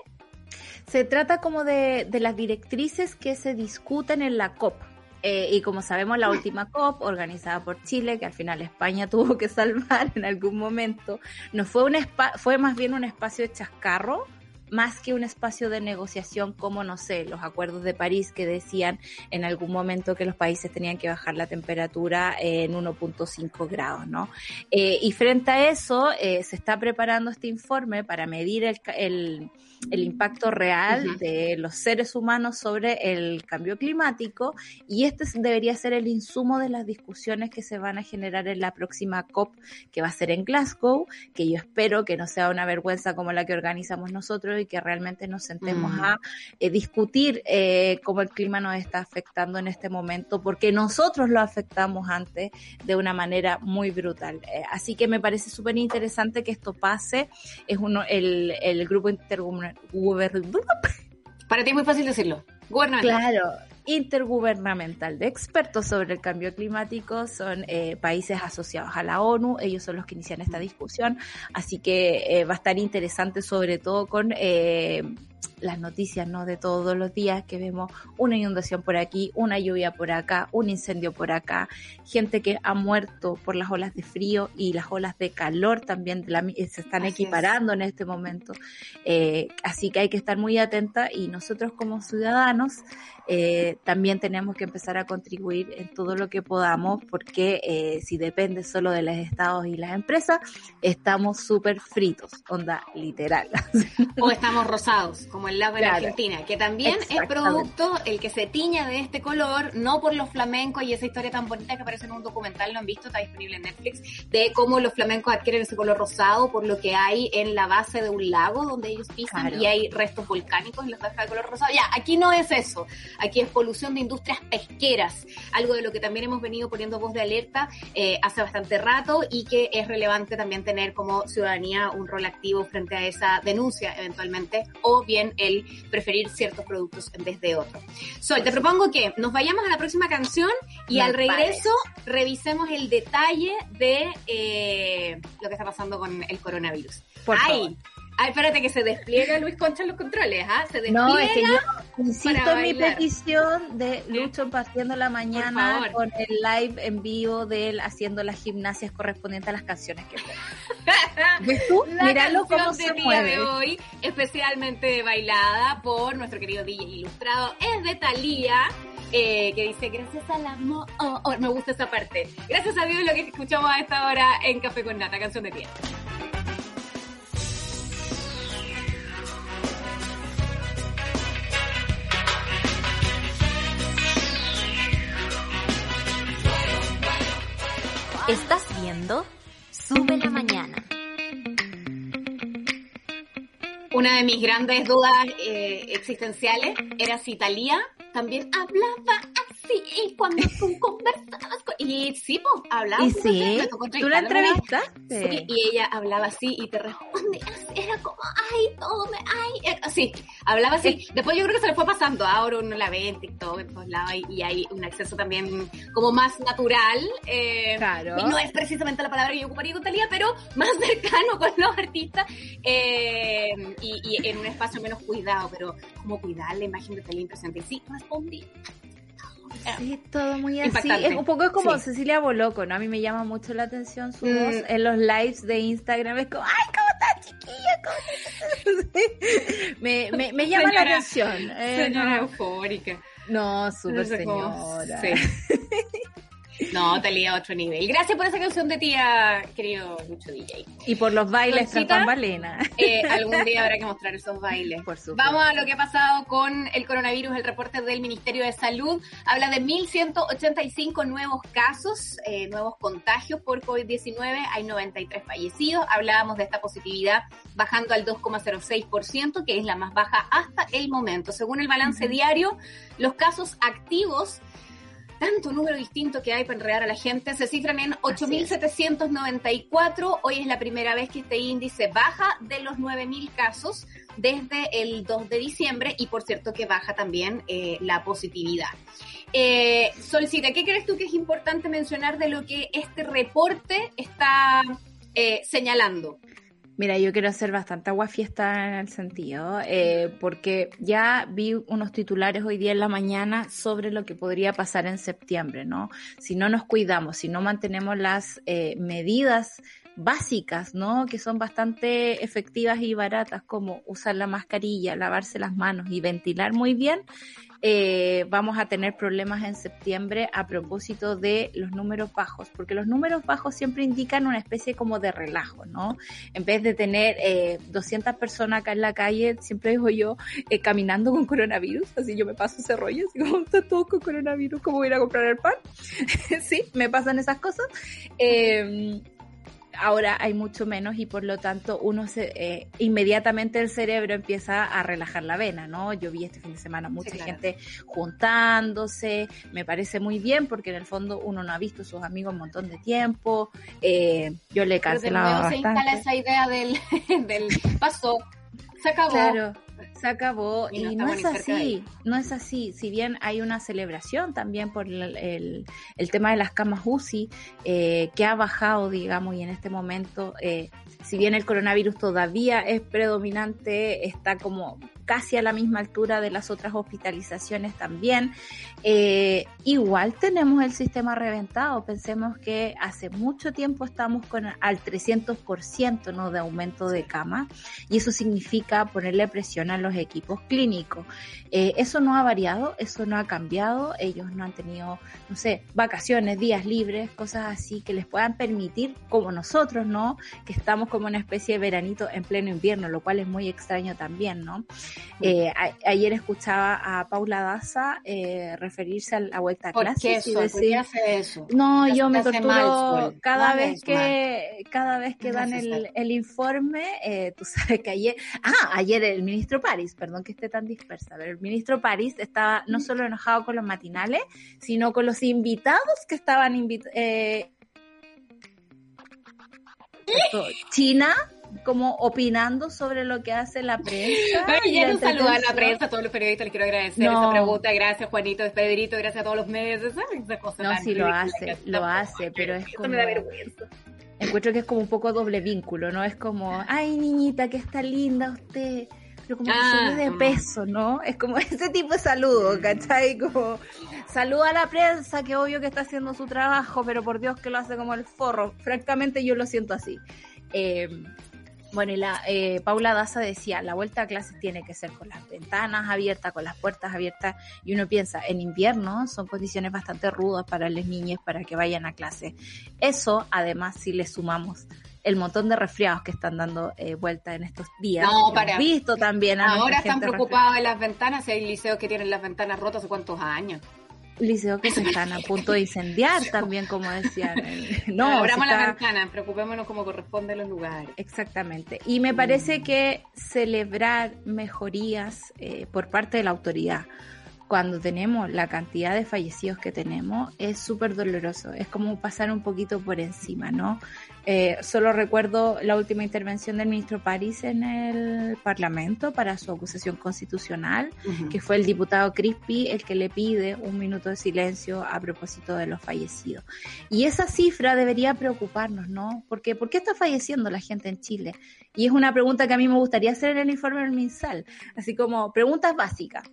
Se trata como de, las directrices que se discuten en la COP. Eh, y como sabemos, la última COP, organizada por Chile, que al final España tuvo que salvar en algún momento, no fue, un fue más bien un espacio de chascarro, más que un espacio de negociación como, no sé, los acuerdos de París que decían en algún momento que los países tenían que bajar la temperatura en 1.5 grados, ¿no? Eh, y frente a eso, eh, se está preparando este informe para medir el, el el impacto real de los seres humanos sobre el cambio climático y este debería ser el insumo de las discusiones que se van a generar en la próxima COP que va a ser en Glasgow, que yo espero que no sea una vergüenza como la que organizamos nosotros y que realmente nos sentemos mm. a eh, discutir eh, cómo el clima nos está afectando en este momento, porque nosotros lo afectamos antes de una manera muy brutal. Eh, así que me parece súper interesante que esto pase. Es uno, el, el grupo intergubernamental para ti es muy fácil decirlo. Claro, intergubernamental de expertos sobre el cambio climático, son eh, países asociados a la ONU, ellos son los que inician esta discusión, así que eh, va a estar interesante sobre todo con eh, las noticias ¿no? de todos los días que vemos una inundación por aquí, una lluvia por acá, un incendio por acá, gente que ha muerto por las olas de frío y las olas de calor también se están equiparando en este momento. Eh, así que hay que estar muy atenta y nosotros como ciudadanos eh, también tenemos que empezar a contribuir en todo lo que podamos porque eh, si depende solo de los estados y las empresas, estamos súper fritos, onda literal. O estamos rosados, como el lago la Argentina, que también es producto el que se tiña de este color, no por los flamencos y esa historia tan bonita que aparece en un documental, lo han visto, está disponible en Netflix, de cómo los flamencos adquieren ese color rosado por lo que hay en la base de un lago donde ellos pisan y hay restos volcánicos en la zanja de color rosado. Ya, aquí no es eso, aquí es polución de industrias pesqueras, algo de lo que también hemos venido poniendo voz de alerta eh, hace bastante rato y que es relevante también tener como ciudadanía un rol activo frente a esa denuncia eventualmente o bien el preferir ciertos productos en vez de otros. Sol, te propongo que nos vayamos a la próxima canción y al regreso revisemos el detalle de eh, lo que está pasando con el coronavirus. Por Ay, Ay, espérate que se despliega Luis Concha en los controles, ¿ah? Se despliega. No, es que yo insisto en mi petición de Lucho partiendo la mañana con el live en vivo de él haciendo las gimnasias correspondientes a las canciones que ¿Ves tú? La Míralo cómo se mueve. de hoy, especialmente bailada por nuestro querido DJ ilustrado, es de Thalía. Eh, que dice, gracias al amor, oh, oh, me gusta esa parte. Gracias a Dios lo que escuchamos a esta hora en Café con Nata, canción de pie. Estás viendo Sube la Mañana. Una de mis grandes dudas eh, existenciales era si Talía también hablaba Sí, cuando tú conversabas con... Y sí, pues, hablaba. ¿Y sí? ¿Tú la entrevistaste? Sí, y ella hablaba así y te respondía Era como, ay, todo me... Ay, así. Hablaba así. Después yo creo que se le fue pasando. Ahora uno la ve en TikTok, en todos lados, y, hay un acceso también como más natural. Eh, claro. Y no es precisamente la palabra que yo ocuparía con Talía, pero más cercano con los artistas. Eh, y, y, en un espacio menos cuidado, pero como cuidar la imagen de Talía impresionante. Sí, respondí Sí, todo muy así. Es un poco como Cecilia Boloco, ¿no? A mí me llama mucho la atención su voz mm. en los lives de Instagram. Es como, ¡ay, cómo estás, chiquilla! ¿Cómo me, me, me, llama la atención. señora eh, eufórica. No, súper señora. Sí. No, te a otro nivel. Gracias por esa canción de tía, querido Lucho DJ. Y por los bailes con Balena. Eh, algún día habrá que mostrar esos bailes. Por Vamos a lo que ha pasado con el coronavirus. El reporte del Ministerio de Salud habla de 1.185 nuevos casos, eh, nuevos contagios por COVID-19. Hay 93 fallecidos. Hablábamos de esta positividad bajando al 2,06%, que es la más baja hasta el momento. Según el balance diario, los casos activos tanto número distinto que hay para enredar a la gente, se cifran en 8.794. Hoy es la primera vez que este índice baja de los 9.000 casos desde el 2 de diciembre y por cierto que baja también eh, la positividad. Eh, Solcita, ¿qué crees tú que es importante mencionar de lo que este reporte está eh, señalando? Mira, yo quiero hacer bastante agua fiesta en el sentido, eh, porque ya vi unos titulares hoy día en la mañana sobre lo que podría pasar en septiembre, ¿no? Si no nos cuidamos, si no mantenemos las eh, medidas básicas, ¿no? Que son bastante efectivas y baratas, como usar la mascarilla, lavarse las manos y ventilar muy bien, eh, vamos a tener problemas en septiembre a propósito de los números bajos, porque los números bajos siempre indican una especie como de relajo, ¿no? En vez de tener eh, 200 personas acá en la calle, siempre digo yo, eh, caminando con coronavirus, así yo me paso ese rollo, así como está todo con coronavirus, como ir a comprar el pan? sí, me pasan esas cosas. Eh, ahora hay mucho menos y por lo tanto uno se, eh, inmediatamente el cerebro empieza a relajar la vena, ¿no? Yo vi este fin de semana mucha gente juntándose, me parece muy bien porque en el fondo uno no ha visto a sus amigos un montón de tiempo, eh, yo le cancelaba bastante. se instala esa idea del, del paso, se acabó. Claro se acabó y, no, es así, no es así. Si bien hay una celebración también por el, el, tema de las camas UCI, eh, que ha bajado, digamos, y en este momento, eh, si bien el coronavirus todavía es predominante, está como casi a la misma altura de las otras hospitalizaciones también. Eh, igual tenemos el sistema reventado. Pensemos que hace mucho tiempo estamos con al 300% ¿no? de aumento de cama y eso significa ponerle presión a los equipos clínicos. Eh, eso no ha variado, eso no ha cambiado. Ellos no han tenido, no sé, vacaciones, días libres, cosas así que les puedan permitir, como nosotros, ¿no? Que estamos como una especie de veranito en pleno invierno, lo cual es muy extraño también, ¿no? Eh, ayer escuchaba a Paula Daza eh, referirse a la vuelta a clases y decir, eso? no, yo me torturo cada vez que cada vez que dan el, el informe, eh, tú sabes que ayer, ah, ayer el ministro París, perdón que esté tan dispersa, pero el ministro París estaba no solo enojado con los matinales, sino con los invitados que estaban invitados. Eh, China como opinando sobre lo que hace la prensa. Quiero un saludo a la prensa, a todos los periodistas, les quiero agradecer esa pregunta. Gracias, Juanito, Pedrito, gracias a todos los medios. Esa cosa no, sí lo hace, lo hace, pero es como... me da vergüenza. Encuentro que es como un poco doble vínculo, ¿no? Es como, ay, niñita, que está linda usted pero como ah, de mm. peso, ¿no? Es como ese tipo de saludo, ¿cachai? Como saluda a la prensa, que obvio que está haciendo su trabajo, pero por Dios que lo hace como el forro. Francamente yo lo siento así. Eh, bueno, y la eh, Paula Daza decía, la vuelta a clases tiene que ser con las ventanas abiertas, con las puertas abiertas, y uno piensa, en invierno son condiciones bastante rudas para las niñas para que vayan a clase. Eso, además, si le sumamos el montón de resfriados que están dando eh, vuelta en estos días. No, para. visto también. Ahora están preocupados en las ventanas, y hay liceos que tienen las ventanas rotas hace cuántos años liceo que se están a punto de incendiar también, como decían. No, abramos la ventana, preocupémonos como corresponde a los lugares. Exactamente. Y me parece que celebrar mejorías eh, por parte de la autoridad cuando tenemos la cantidad de fallecidos que tenemos es súper doloroso, es como pasar un poquito por encima, ¿no? Eh, solo recuerdo la última intervención del ministro París en el Parlamento para su acusación constitucional, que fue el diputado Crispi el que le pide un minuto de silencio a propósito de los fallecidos. Y esa cifra debería preocuparnos, ¿no? Porque ¿por qué está falleciendo la gente en Chile? Y es una pregunta que a mí me gustaría hacer en el informe del MinSal, así como preguntas básicas.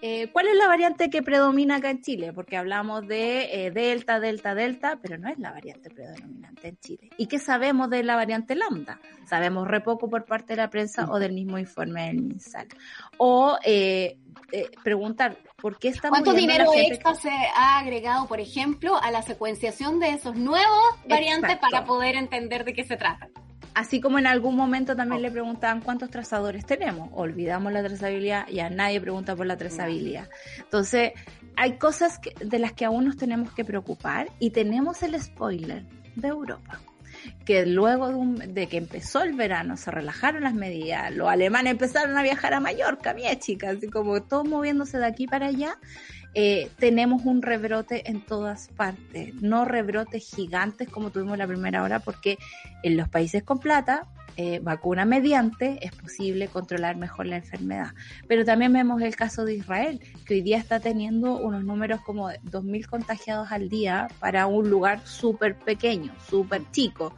eh, ¿cuál es la variante que predomina acá en Chile? Porque hablamos de eh, Delta, Delta, Delta, pero no es la variante predominante en Chile. ¿Y qué sabemos de la variante Lambda? Sabemos re poco por parte de la prensa o del mismo informe del MinSal. O eh, preguntar, ¿por qué estamos ¿Cuánto dinero extra se ha agregado, por ejemplo, a la secuenciación de esos nuevos variantes para poder entender de qué se trata? Así como en algún momento también le preguntaban cuántos trazadores tenemos. Olvidamos la trazabilidad y a nadie pregunta por la trazabilidad. Entonces, hay cosas de las que aún nos tenemos que preocupar y tenemos el spoiler de Europa que luego de, que empezó el verano se relajaron las medidas, los alemanes empezaron a viajar a Mallorca, mía chicas, así como todo moviéndose de aquí para allá, eh, tenemos un rebrote en todas partes, no rebrotes gigantes como tuvimos la primera hora, porque en los países con plata, eh, vacuna mediante, es posible controlar mejor la enfermedad. Pero también vemos el caso de Israel, que hoy día está teniendo unos números como 2.000 contagiados al día para un lugar súper pequeño, súper chico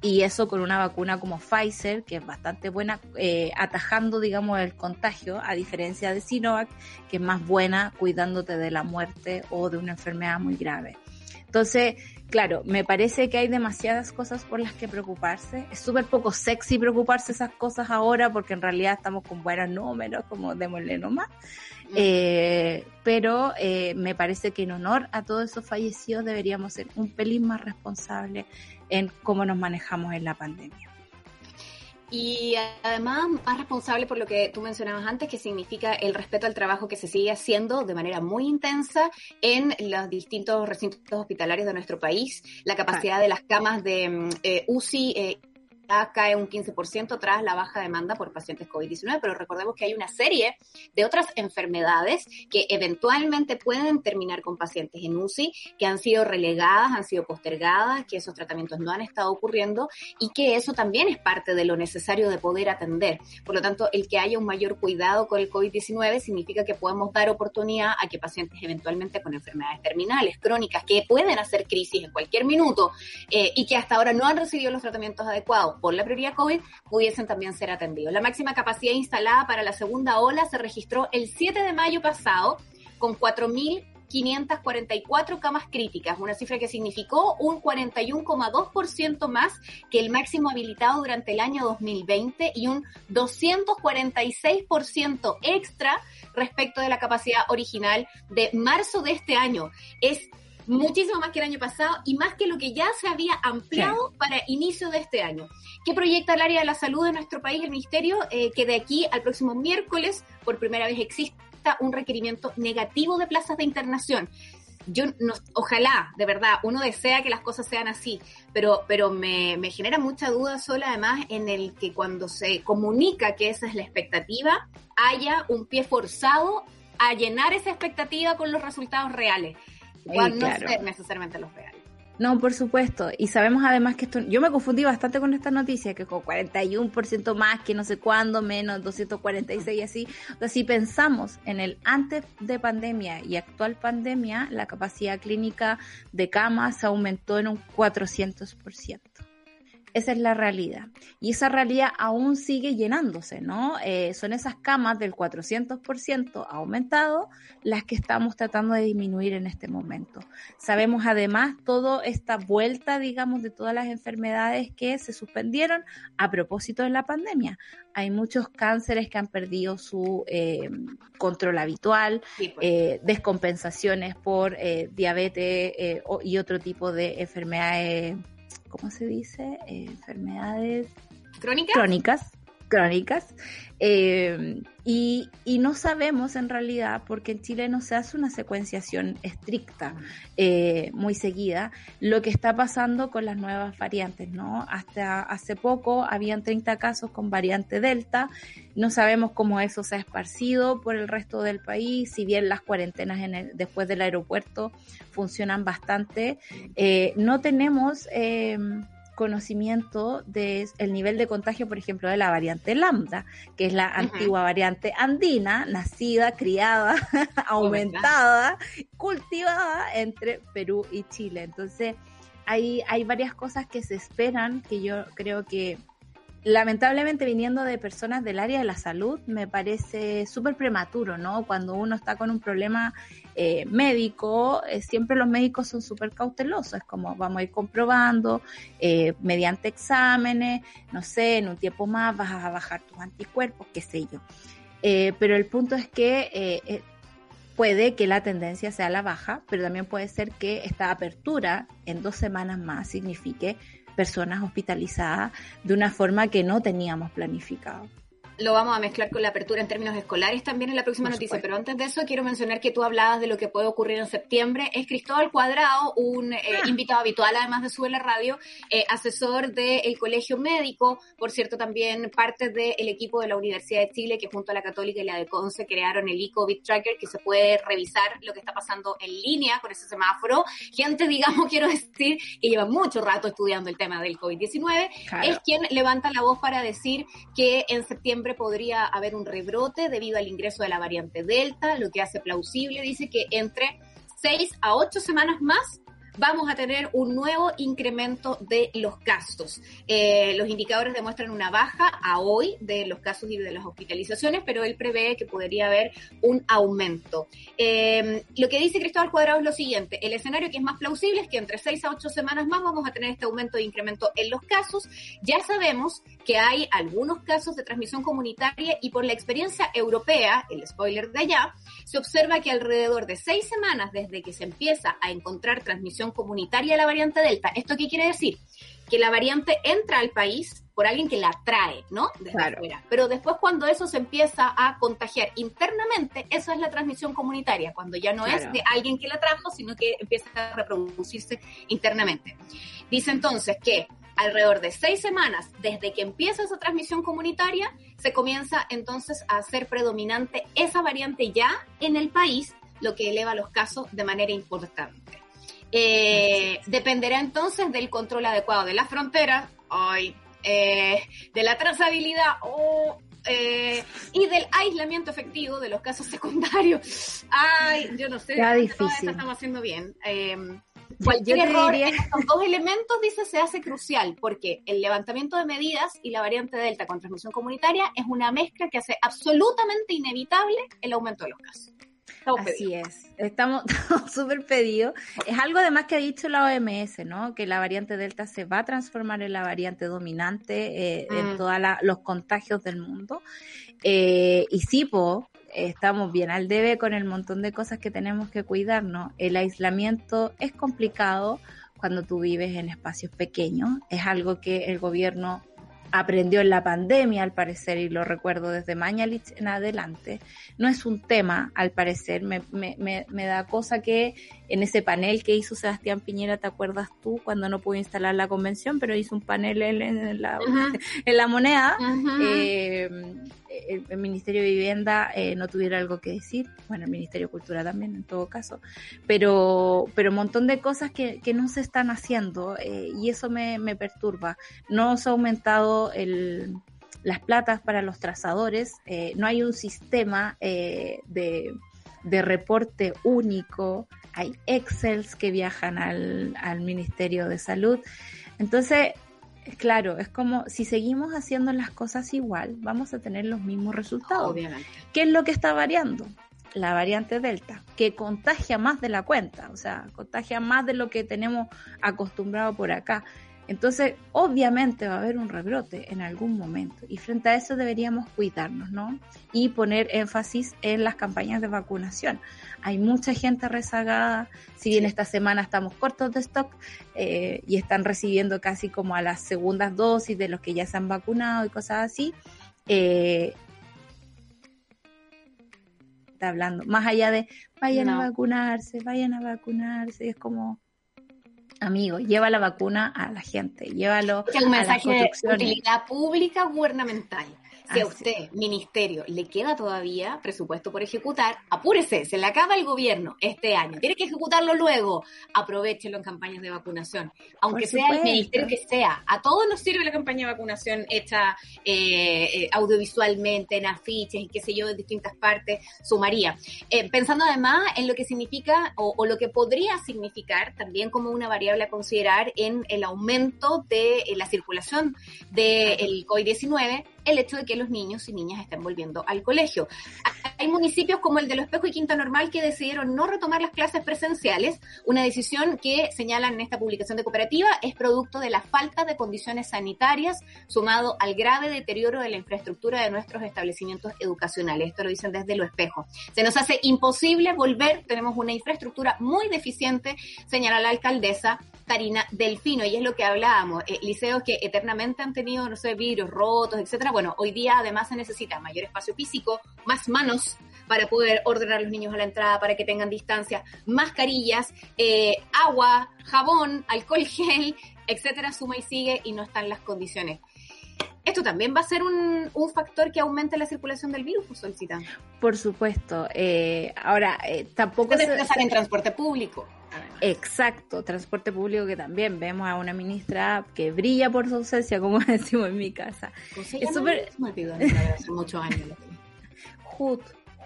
y eso con una vacuna como Pfizer, que es bastante buena, eh, atajando, digamos, el contagio, a diferencia de Sinovac, que es más buena cuidándote de la muerte o de una enfermedad muy grave. Entonces, claro, me parece que hay demasiadas cosas por las que preocuparse. Es súper poco sexy preocuparse esas cosas ahora porque en realidad estamos con buenos números, como démosle nomás. Eh, pero eh, me parece que en honor a todos esos fallecidos deberíamos ser un pelín más responsables en cómo nos manejamos en la pandemia. Y además más responsable por lo que tú mencionabas antes, que significa el respeto al trabajo que se sigue haciendo de manera muy intensa en los distintos recintos hospitalarios de nuestro país, la capacidad de las camas de mm, eh, UCI eh, cae un 15% tras la baja demanda por pacientes COVID-19, pero recordemos que hay una serie de otras enfermedades que eventualmente pueden terminar con pacientes en UCI, que han sido relegadas, han sido postergadas, que esos tratamientos no han estado ocurriendo y que eso también es parte de lo necesario de poder atender. Por lo tanto, el que haya un mayor cuidado con el COVID-19 significa que podemos dar oportunidad a que pacientes eventualmente con enfermedades terminales, crónicas, que pueden hacer crisis en cualquier minuto eh, y que hasta ahora no han recibido los tratamientos adecuados por la prioridad COVID pudiesen también ser atendidos. La máxima capacidad instalada para la segunda ola se registró el 7 de mayo pasado con 4.544 camas críticas, una cifra que significó un 41,2% más que el máximo habilitado durante el año 2020 y un 246% extra respecto de la capacidad original de marzo de este año. Es muchísimo más que el año pasado y más que lo que ya se había ampliado para inicio de este año. ¿Qué proyecta el área de la salud de nuestro país, el Ministerio? Eh, que de aquí al próximo miércoles, por primera vez, exista un requerimiento negativo de plazas de internación yo no, ojalá, de verdad, uno desea que las cosas sean así, pero, pero me, me, genera mucha duda sola además en el que cuando se comunica que esa es la expectativa, haya un pie forzado a llenar esa expectativa con los resultados reales no necesariamente los. No, por supuesto. Y sabemos además que esto, yo me confundí bastante con esta noticia, que con 41% más, que no sé cuándo, menos 246 y así. O sea, si pensamos en el antes de pandemia y actual pandemia, la capacidad clínica de camas aumentó en un 400%. Esa es la realidad. Y esa realidad aún sigue llenándose, ¿no? Eh, son esas camas del 400% aumentado las que estamos tratando de disminuir en este momento. Sabemos además toda esta vuelta, digamos, de todas las enfermedades que se suspendieron a propósito de la pandemia. Hay muchos cánceres que han perdido su eh, control habitual, pues. eh, descompensaciones por diabetes y otro tipo de enfermedades ¿cómo se dice? Eh, enfermedades crónicas. Crónicas, crónicas. Eh, y, no sabemos en realidad, porque en Chile no se hace una secuenciación estricta, eh, muy seguida, lo que está pasando con las nuevas variantes, ¿no? Hasta hace poco habían 30 casos con variante Delta, no sabemos cómo eso se ha esparcido por el resto del país, si bien las cuarentenas en después del aeropuerto funcionan bastante, eh, no tenemos conocimiento del el nivel de contagio, por ejemplo, de la variante lambda, que es la antigua variante andina, nacida, criada, aumentada, cultivada entre Perú y Chile. Entonces, hay, hay varias cosas que se esperan que yo creo que lamentablemente viniendo de personas del área de la salud, me parece súper prematuro, ¿no? Cuando uno está con un problema eh, médico, eh, siempre los médicos son súper cautelosos, es como vamos a ir comprobando eh, mediante exámenes, no sé, en un tiempo más vas a bajar tus anticuerpos, qué sé yo. pero el punto es que puede que la tendencia sea la baja, pero también puede ser que esta apertura en dos semanas más signifique personas hospitalizadas de una forma que no teníamos planificado lo vamos a mezclar con la apertura en términos escolares también en la próxima noticia, pero antes de eso quiero mencionar que tú hablabas de lo que puede ocurrir en septiembre. Es Cristóbal Cuadrado, un eh, ah. invitado habitual además de Sube la Radio, eh, asesor del Colegio Médico, por cierto también parte del equipo de la Universidad de Chile que junto a la Católica y la de Conce crearon el e-COVID Tracker que se puede revisar lo que está pasando en línea con ese semáforo. Gente, digamos, quiero decir, que lleva mucho rato estudiando el tema del COVID-19, es quien levanta la voz para decir que en podría haber un rebrote debido al ingreso de la variante Delta, lo que hace plausible, dice que entre seis a ocho semanas más vamos a tener un nuevo incremento de los casos. Eh, los indicadores demuestran una baja a hoy de los casos y de las hospitalizaciones, pero él prevé que podría haber un aumento. Eh, lo que dice Cristóbal Cuadrado es lo siguiente, el escenario que es más plausible es que entre seis a ocho semanas más vamos a tener este aumento de incremento en los casos. Ya sabemos que hay algunos casos de transmisión comunitaria y por la experiencia europea, el spoiler de allá, se observa que alrededor de seis semanas desde que se empieza a encontrar transmisión comunitaria de la variante Delta. ¿Esto qué quiere decir? Que la variante entra al país por alguien que la trae, ¿no? Desde afuera. Pero después cuando eso se empieza a contagiar internamente, eso es la transmisión comunitaria, cuando ya no es de alguien que la trajo, sino que empieza a reproducirse internamente. Dice entonces que alrededor de seis semanas desde que empieza esa transmisión comunitaria, se comienza entonces a ser predominante esa variante ya en el país, lo que eleva los casos de manera importante. Eh, dependerá entonces del control adecuado de las fronteras, eh, de la trazabilidad eh, y del aislamiento efectivo de los casos secundarios. Ay, yo no sé, difícil. estamos haciendo bien. Em, cualquier error en estos dos elementos, dice, se hace crucial, porque el levantamiento de medidas y la variante Delta con transmisión comunitaria es una mezcla que hace absolutamente inevitable el aumento de los casos. Así es, estamos súper pedidos. Es algo además que ha dicho la OMS, ¿no? Que la variante Delta se va a transformar en la variante dominante eh, en mm. todos los contagios del mundo. Eh, y sí, po, estamos bien al debe con el montón de cosas que tenemos que cuidarnos. El aislamiento es complicado cuando tú vives en espacios pequeños. Es algo que el gobierno aprendió en la pandemia, al parecer, y lo recuerdo desde Mañalich en adelante. No es un tema, al parecer, me, me, me, da cosa que en ese panel que hizo Sebastián Piñera, ¿te acuerdas tú? Cuando no pudo instalar la convención, pero hizo un panel en, la, en la moneda. El, Ministerio de Vivienda eh, no tuviera algo que decir, bueno, el Ministerio de Cultura también en todo caso, pero, pero un montón de cosas que, que no se están haciendo eh, y eso me, me, perturba. No se ha aumentado el, las platas para los trazadores, eh, no hay un sistema de, de reporte único, hay Excels que viajan al, al Ministerio de Salud. Entonces, Claro, es como si seguimos haciendo las cosas igual, vamos a tener los mismos resultados. Obviamente. ¿Qué es lo que está variando? La variante Delta, que contagia más de la cuenta, o sea, contagia más de lo que tenemos acostumbrado por acá. Entonces, obviamente va a haber un rebrote en algún momento y frente a eso deberíamos cuidarnos, ¿no? Y poner énfasis en las campañas de vacunación. Hay mucha gente rezagada, si bien esta semana estamos cortos de stock eh, y están recibiendo casi como a las segundas dosis de los que ya se han vacunado y cosas así. Eh, está hablando, más allá de vayan a vacunarse, vayan a vacunarse, es como amigo, lleva la vacuna a la gente, llévalo es un mensaje de utilidad pública gubernamental. Si a usted, ministerio, le queda todavía presupuesto por ejecutar, apúrese, se le acaba el gobierno este año, tiene que ejecutarlo luego, aprovechelo en campañas de vacunación, aunque sea el ministerio que sea, a todos nos sirve la campaña de vacunación hecha eh, eh, audiovisualmente, en afiches y qué sé yo, de distintas partes, sumaría. Eh, pensando además en lo que significa o, lo que podría significar también como una variable a considerar en el aumento de la circulación del COVID-19 el hecho de que los niños y niñas estén volviendo al colegio. Hay municipios como el de Los Espejo y Quinta Normal que decidieron no retomar las clases presenciales, una decisión que señalan en esta publicación de cooperativa es producto de la falta de condiciones sanitarias sumado al grave deterioro de la infraestructura de nuestros establecimientos educacionales. Esto lo dicen desde Los Espejos. Se nos hace imposible volver, tenemos una infraestructura muy deficiente, señala la alcaldesa Tarina Delfino, y es lo que hablábamos, eh, liceos que eternamente han tenido, no sé, virus rotos, etcétera. Bueno, hoy día además se necesita mayor espacio físico, más manos para poder ordenar a los niños a la entrada, para que tengan distancia, mascarillas, eh, agua, jabón, alcohol gel, etcétera, suma y sigue, y no están las condiciones. Esto también va a ser un, factor que aumente la circulación del virus, pues, solicita. Por supuesto. Eh, ahora, eh, tampoco se desplazan en transporte público. Exacto, transporte público que también vemos a una ministra que brilla por su ausencia, como decimos en mi casa. es súper... Me hace muchos años. Jut,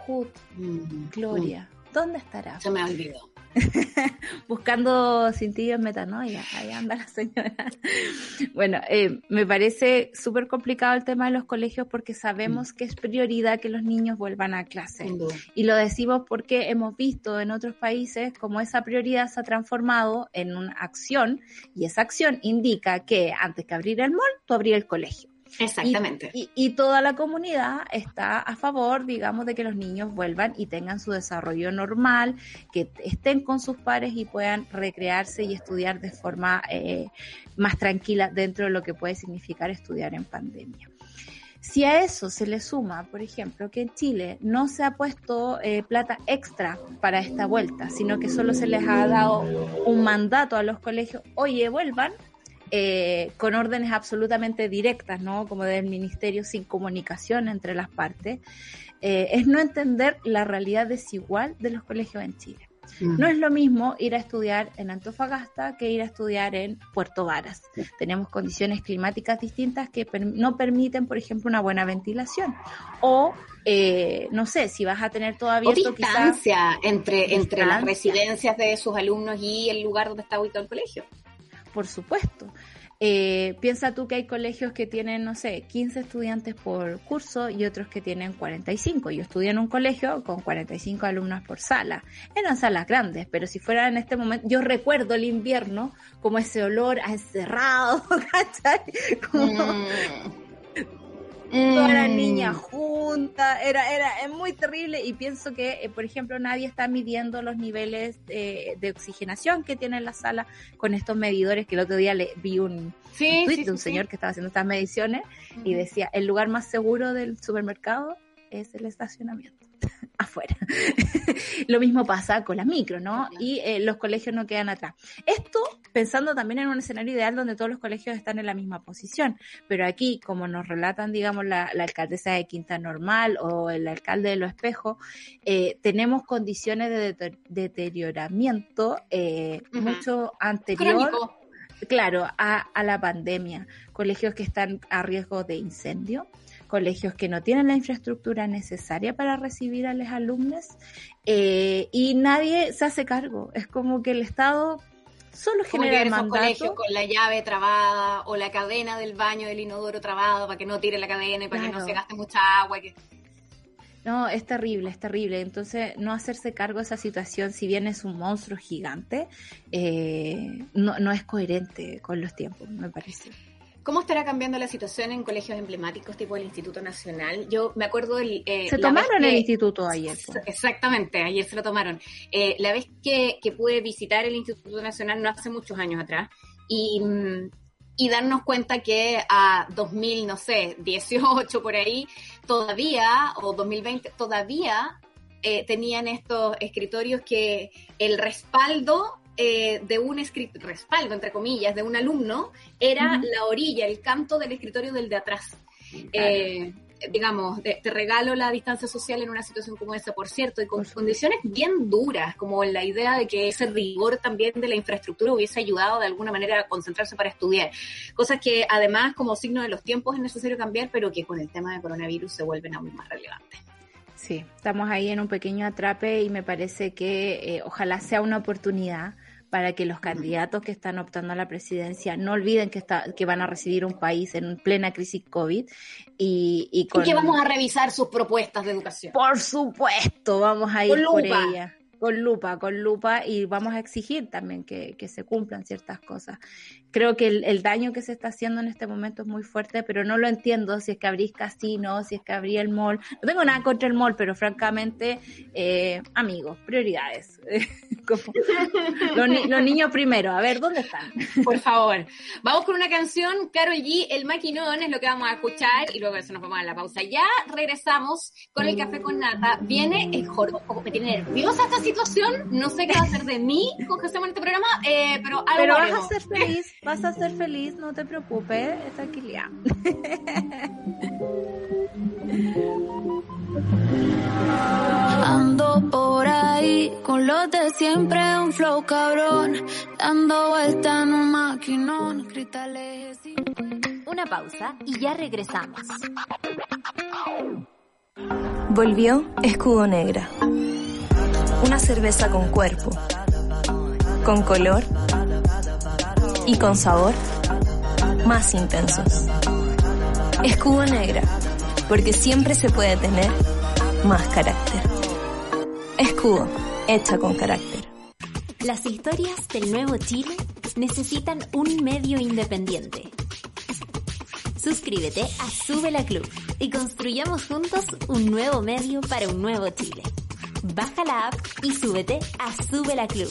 Jut, mm, Gloria, ¿dónde estará? Se me olvidado. Buscando cintillos metanoia, ahí anda la señora. bueno, eh, me parece súper complicado el tema de los colegios porque sabemos que es prioridad que los niños vuelvan a clase. Y lo decimos porque hemos visto en otros países cómo esa prioridad se ha transformado en una acción y esa acción indica que antes que abrir el mall, tú abrir el colegio. Exactamente. Y, toda la comunidad está a favor, digamos, de que los niños vuelvan y tengan su desarrollo normal, que estén con sus pares y puedan recrearse y estudiar de forma eh, más tranquila dentro de lo que puede significar estudiar en pandemia. Si a eso se le suma, por ejemplo, que en Chile no se ha puesto eh, plata extra para esta vuelta, sino que solo se les ha dado un mandato a los colegios, oye, vuelvan, eh, con órdenes absolutamente directas, ¿no? Como del ministerio sin comunicación entre las partes, eh, es no entender la realidad desigual de los colegios en Chile. Mm. No es lo mismo ir a estudiar en Antofagasta que ir a estudiar en Puerto Varas. Tenemos condiciones climáticas distintas que no permiten, por ejemplo, una buena ventilación. O, eh, no sé, si vas a tener todavía... O distancia entre, entre las residencias de sus alumnos y el lugar donde está ubicado el colegio por supuesto. Eh, piensa tú que hay colegios que tienen, no sé, 15 estudiantes por curso y otros que tienen 45. Yo estudié en un colegio con 45 alumnos por sala. Eran salas grandes, pero si fuera en este momento, yo recuerdo el invierno como ese olor a encerrado, ¿cachai? Mm todas las niñas mm. juntas, era, era, es muy terrible y pienso que, eh, por ejemplo, nadie está midiendo los niveles de, oxigenación que tiene la sala con estos medidores que el otro día le vi un, tweet de un señor que estaba haciendo estas mediciones y decía, el lugar más seguro del supermercado es el estacionamiento. afuera. Lo mismo pasa con las micro, ¿no? Y eh, los colegios no quedan atrás. Esto pensando también en un escenario ideal donde todos los colegios están en la misma posición, pero aquí, como nos relatan, digamos, la, alcaldesa de Quinta Normal o el alcalde de Los Espejos, eh, tenemos condiciones de deterioramiento eh, mucho anterior. Claro, a, a la pandemia, colegios que están a riesgo de incendio, colegios que no tienen la infraestructura necesaria para recibir a los alumnos eh, y nadie se hace cargo. Es como que el Estado solo genera el mandato. colegios con la llave trabada o la cadena del baño del inodoro trabado para que no tire la cadena y para que no se gaste mucha agua. No, es terrible, es terrible. Entonces, no hacerse cargo de esa situación, si bien es un monstruo gigante, eh, no, no es coherente con los tiempos, me parece. ¿Cómo estará cambiando la situación en colegios emblemáticos tipo el Instituto Nacional? Yo me acuerdo... El, eh, se tomaron el instituto ayer. Exactamente, ayer se lo tomaron. Eh, la vez que, pude visitar el Instituto Nacional no hace muchos años atrás y, y darnos cuenta que a 2000, no sé, 18 por ahí, todavía, o 2020, todavía eh, tenían estos escritorios que el respaldo eh, de un respaldo, entre comillas, de un alumno, era la orilla, el canto del escritorio del de atrás. Eh, digamos, te, regalo la distancia social en una situación como esa, por cierto, y con condiciones bien duras, como la idea de que ese rigor también de la infraestructura hubiese ayudado de alguna manera a concentrarse para estudiar. Cosas que además como signo de los tiempos es necesario cambiar, pero que con el tema de coronavirus se vuelven aún más relevantes. Sí, estamos ahí en un pequeño atrape y me parece que eh, ojalá sea una oportunidad para que los candidatos que están optando a la presidencia no olviden que, está, que van a recibir un país en plena crisis COVID y, y, que vamos a revisar sus propuestas de educación. Por supuesto, vamos a ir por ella. Con lupa, con lupa y vamos a exigir también que, que se cumplan ciertas cosas creo que el, daño que se está haciendo en este momento es muy fuerte, pero no lo entiendo si es que abrís casino, si es que abrí el mall. No tengo nada contra el mall, pero francamente, eh, amigos, prioridades. los, niños primero, a ver, ¿dónde están? Por favor. Vamos con una canción, Carol G, El Maquinón es lo que vamos a escuchar y luego eso nos vamos a la pausa. Ya regresamos con el café con nata. Viene el joropo, me tiene nerviosa esta situación, no sé qué va a hacer de mí con José en este programa, eh, pero algo Pero vas a ser feliz Vas a ser feliz, no te preocupes, tranquilidad. Ando por ahí con los de siempre, un flow cabrón, dando vuelta en un maquinón, cristales. Una pausa y ya regresamos. Volvió Escudo Negra. Una cerveza con cuerpo, con color y con sabor más intensos. Escudo negra, porque siempre se puede tener más carácter. Escudo, hecha con carácter. Las historias del nuevo Chile necesitan un medio independiente. Suscríbete a Sube la Club y construyamos juntos un nuevo medio para un nuevo Chile. Baja la app y súbete a Sube la Club.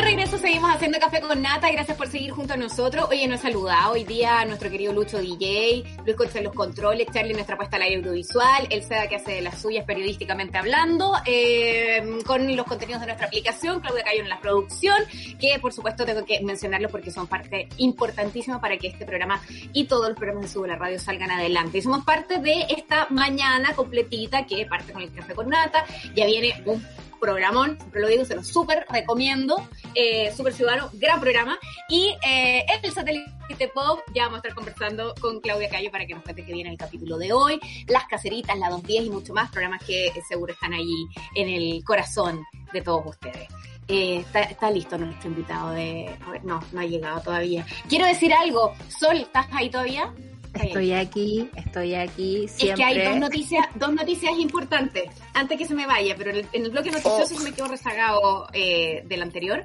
De regreso seguimos haciendo café con nata. Gracias por seguir junto a nosotros. Oye, nos saludado hoy día a nuestro querido Lucho DJ, Luis Coche en los controles, Charlie nuestra puesta al aire audiovisual, el SEDA que hace de las suyas periodísticamente hablando, eh, con los contenidos de nuestra aplicación, Claudia Cayo en la producción, que por supuesto tengo que mencionarlos porque son parte importantísima para que este programa y todos los programas de la Radio salgan adelante. Y somos parte de esta mañana completita que parte con el café con nata. Ya viene un programón, siempre lo digo, se lo súper recomiendo, eh, Super Ciudadano, gran programa. Y eh, el satélite pop, ya vamos a estar conversando con Claudia Cayo para que nos cuente qué viene el capítulo de hoy, las caseritas, la 210 y mucho más, programas que seguro están ahí en el corazón de todos ustedes. Eh, está, está, listo nuestro invitado de... No, no ha llegado todavía. Quiero decir algo. Sol, ¿estás ahí todavía? Estoy aquí, estoy aquí. Siempre. Es que hay dos noticias, dos noticias importantes, antes que se me vaya, pero en el, bloque noticioso se me quedó rezagado eh, del anterior.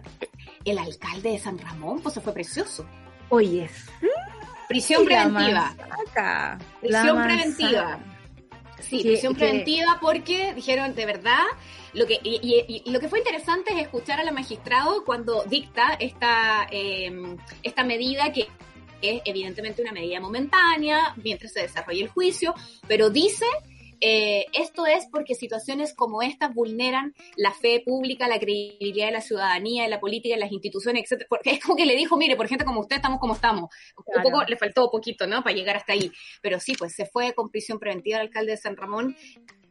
El alcalde de San Ramón, pues se fue precioso. Oye, prisión preventiva. Prisión preventiva. Sí, prisión preventiva porque dijeron de verdad lo que y, lo que fue interesante es escuchar a la magistrado cuando dicta esta eh, esta medida que es evidentemente una medida momentánea mientras se desarrolla el juicio, pero dice eh, esto es porque situaciones como estas vulneran la fe pública, la credibilidad de la ciudadanía, de la política, de las instituciones, etc. Porque es como que le dijo, mire, por gente como usted estamos como estamos. Un poco, le faltó poquito, ¿no? Para llegar hasta ahí. Pero sí, pues se fue con prisión preventiva el alcalde de San Ramón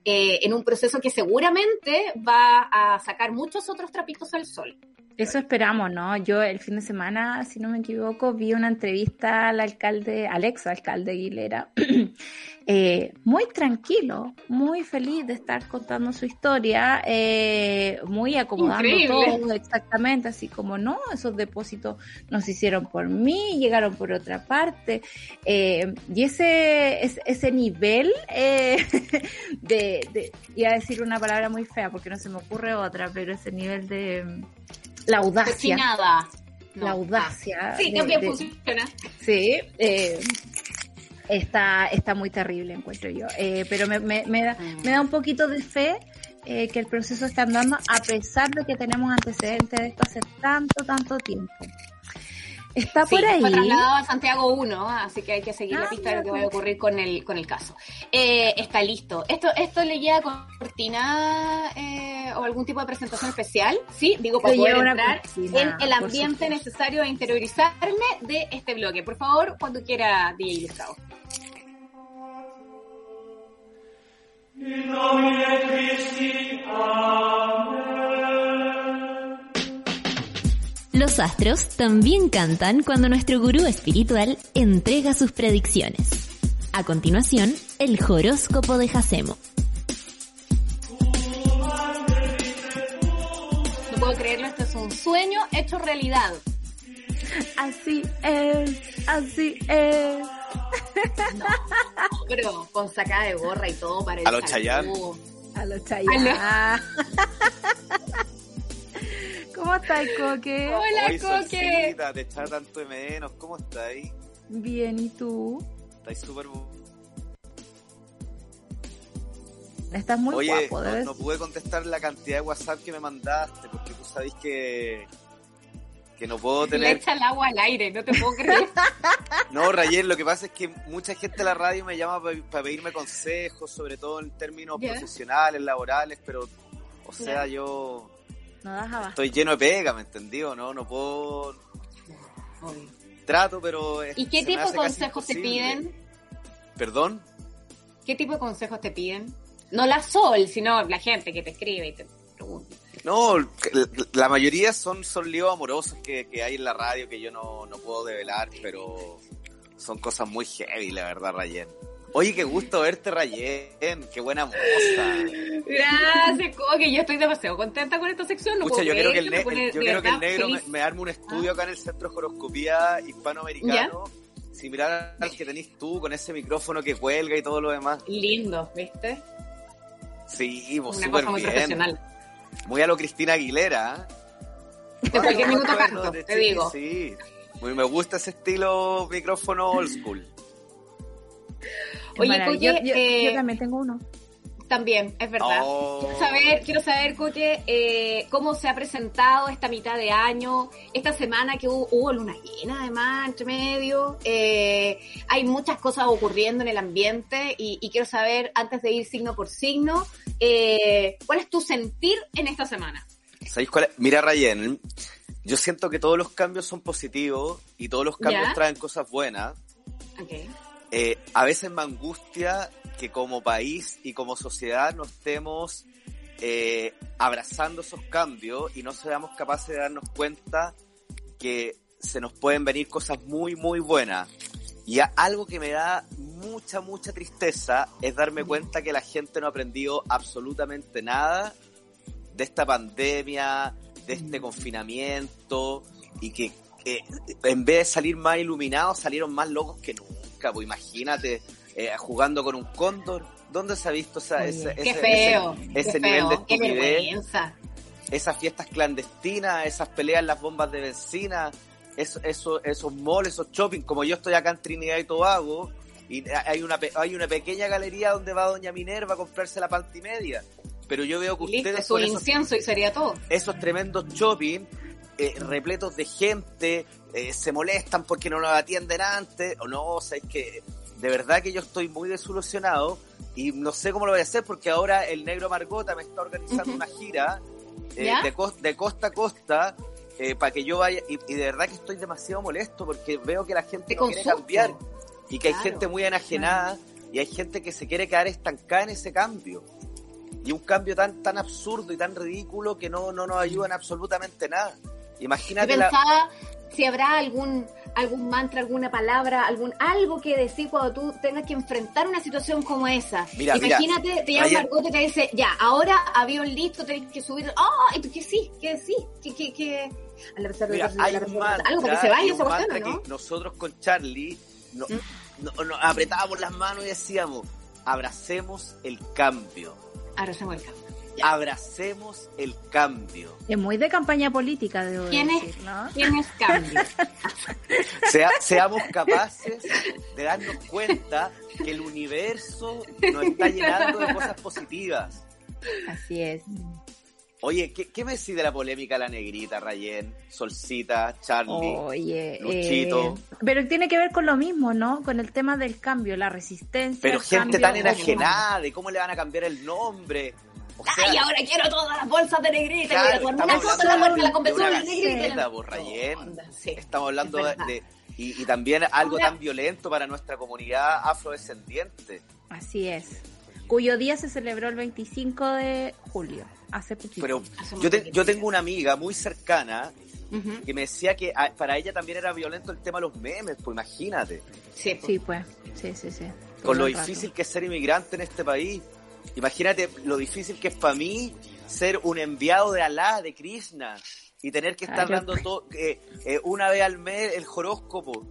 eh, en un proceso que seguramente va a sacar muchos otros trapitos al sol. Eso esperamos, ¿no? Yo el fin de semana, si no me equivoco, vi una entrevista al alcalde, al ex alcalde Aguilera, eh, muy tranquilo, muy feliz de estar contando su historia, eh, muy acomodando todo, exactamente, así como, no, esos depósitos no se hicieron por mí, llegaron por otra parte, eh, y ese, ese, nivel de, de, iba a decir una palabra muy fea porque no se me ocurre otra, pero ese nivel de la audacia. La audacia. Sí, también funciona. Sí, eh, está, está muy terrible, encuentro yo. Eh, pero me, me, me, da, me da un poquito de fe eh, que el proceso está andando, a pesar de que tenemos antecedentes de esto hace tanto, tanto tiempo. Está por ahí. Fue trasladado a Santiago 1, así que hay que seguir la Ah, pista de lo que va a ocurrir con el, con el caso. Eh, está listo. ¿Esto, esto le lleva cortina eh, o algún tipo de presentación especial? Sí, digo, para poder entrar cortina, en el ambiente necesario a interiorizarme de este bloque. Por favor, cuando quiera, DJ Gustavo. Los astros también cantan cuando nuestro gurú espiritual entrega sus predicciones. A continuación, el horóscopo de Jacemo. No puedo creerlo, esto es un sueño hecho realidad. Así es, así es. Pero con sacada de gorra y todo para el A los saludo. A los Chayanne. ¿Cómo estás, Coque? Hola, Oye, Coque. Solcita, te echaba tanto de menos. ¿Cómo estáis? Bien, ¿y tú? Estáis súper... Estás muy Oye, guapo, no, no pude contestar la cantidad de WhatsApp que me mandaste, porque tú sabéis que... Que no puedo Le tener... echa el agua al aire, no te puedo creer. No, Rayer, lo que pasa es que mucha gente de la radio me llama para pedirme consejos, sobre todo en términos profesionales, laborales, pero... O sea, yo No das abasto. estoy lleno de pega, ¿me entendió? No, no puedo... Trato, pero... es- ¿Y qué tipo de consejos te piden? ¿Perdón? ¿Qué tipo de consejos te piden? No la Sol, sino la gente que te escribe y te pregunta. No, la mayoría son, son líos amorosos que, que hay en la radio que yo no, no puedo develar, pero son cosas muy heavy, la verdad, Rayen. Oye, qué gusto verte, Rayen. Qué buena moza. Gracias, Coque. Yo estoy demasiado contenta con esta sección. No Pucha, yo quiero que el, ne- yo quiero que el negro me, me arme un estudio acá en el Centro de Horoscopía Hispanoamericano, similar al que tenés tú, con ese micrófono que cuelga y todo lo demás. Lindo, ¿viste? Sí, vos Una súper cosa muy bien. profesional. Muy a lo Cristina Aguilera. ¿eh? De cualquier minuto canto, te chiqui, digo. Sí, Muy- me gusta ese estilo micrófono old school. Oye. Coque, yo, yo- eh, yo también tengo uno. También, es verdad. Oh. Quiero saber, quiero saber, Coque, eh, cómo se ha presentado esta mitad de año, esta semana que hubo, hubo luna llena, además, entre medio. Eh, hay muchas cosas ocurriendo en el ambiente y, y quiero saber, antes de ir signo por signo, eh, ¿cuál es tu sentir en esta semana? ¿Sabéis cuál es? Mira, Rayen, yo siento que todos los cambios son positivos y todos los cambios Ya. traen cosas buenas. Okay. Eh, a veces me angustia que como país y como sociedad no estemos eh, abrazando esos cambios y no seamos capaces de darnos cuenta que se nos pueden venir cosas muy, muy buenas. Y algo que me da mucha, mucha tristeza es darme cuenta que la gente no ha aprendido absolutamente nada de esta pandemia, de este confinamiento y que, que en vez de salir más iluminados salieron más locos que nunca. Pues imagínate eh, jugando con un cóndor. ¿Dónde se ha visto esa, ese, ese- feo, ese- qué ese feo, nivel de estupidez? esas fiestas clandestinas, esas peleas en las bombas de benzina, eso, eso, esos malls, esos shopping, como yo estoy acá en Trinidad y Tobago, y hay una, hay una pequeña galería donde va Doña Minerva a comprarse la pantimedia. Pero yo veo que Listo, ustedes su esos, incienso y sería todo. esos tremendos shopping, eh, repletos de gente, eh, se molestan porque no los atienden antes, o no, o sea, es que de verdad que yo estoy muy desilusionado y no sé cómo lo voy a hacer porque ahora el negro Margota me está organizando una gira eh, de, cos- de costa a costa eh, para que yo vaya y, y de verdad que estoy demasiado molesto porque veo que la gente quiere cambiar y que hay gente muy enajenada y hay gente que se quiere quedar estancada en ese cambio. Y un cambio tan tan absurdo y tan ridículo que no, no nos ayuda en absolutamente nada. Yo Imagínate la, si habrá algún algún mantra, alguna palabra, algún algo que decir cuando tú tengas que enfrentar una situación como esa. Mira, mira, Imagínate, te llama ayer- Margot y te dice, ya, ahora avión listo, tenés que subir. ¡Ah! ¿Y tú qué sí? ¿Qué sí? ¿Qué, qué, qué? A la Mira, hay un mantra, algo para que se vaya esa cuestión, ¿no? que nosotros con Charlie no- ¿Mm? no- nos apretábamos las manos y decíamos, abracemos el cambio, Ahora se vuelve. Abracemos el cambio. Es muy de campaña política, debo ¿Quién es? decir, ¿no? Tienes cambio. Sea- seamos capaces de darnos cuenta que el universo nos está llenando de cosas positivas. Así es. Oye, ¿qué, ¿qué me decís de la polémica La Negrita, Rayen, Solcita, Charlie, Oye, Luchito? eh, pero tiene que ver con lo mismo, ¿no? Con el tema del cambio, la resistencia. Pero gente cambio, tan enajenada de cómo le van a cambiar el nombre. Sea, Ay, ahora quiero todas las bolsas de negrita. Claro, una en la de la convención de negrita. la- sí, Estamos hablando es de, y, y también algo tan violento para nuestra comunidad afrodescendiente. Así es. Cuyo día se celebró el 25 de julio, hace poquito. Pero Hace yo, te- yo tengo una amiga muy cercana que me decía que a- para ella también era violento el tema de los memes, pues imagínate, Sí, pues. Sí, pues. Sí, sí, sí. Con lo rato. difícil que es ser inmigrante en este país. Imagínate lo difícil que es para mí ser un enviado de Alá, de Krishna, y tener que estar Ah, yo- dando todo, eh, eh, una vez al mes el horóscopo.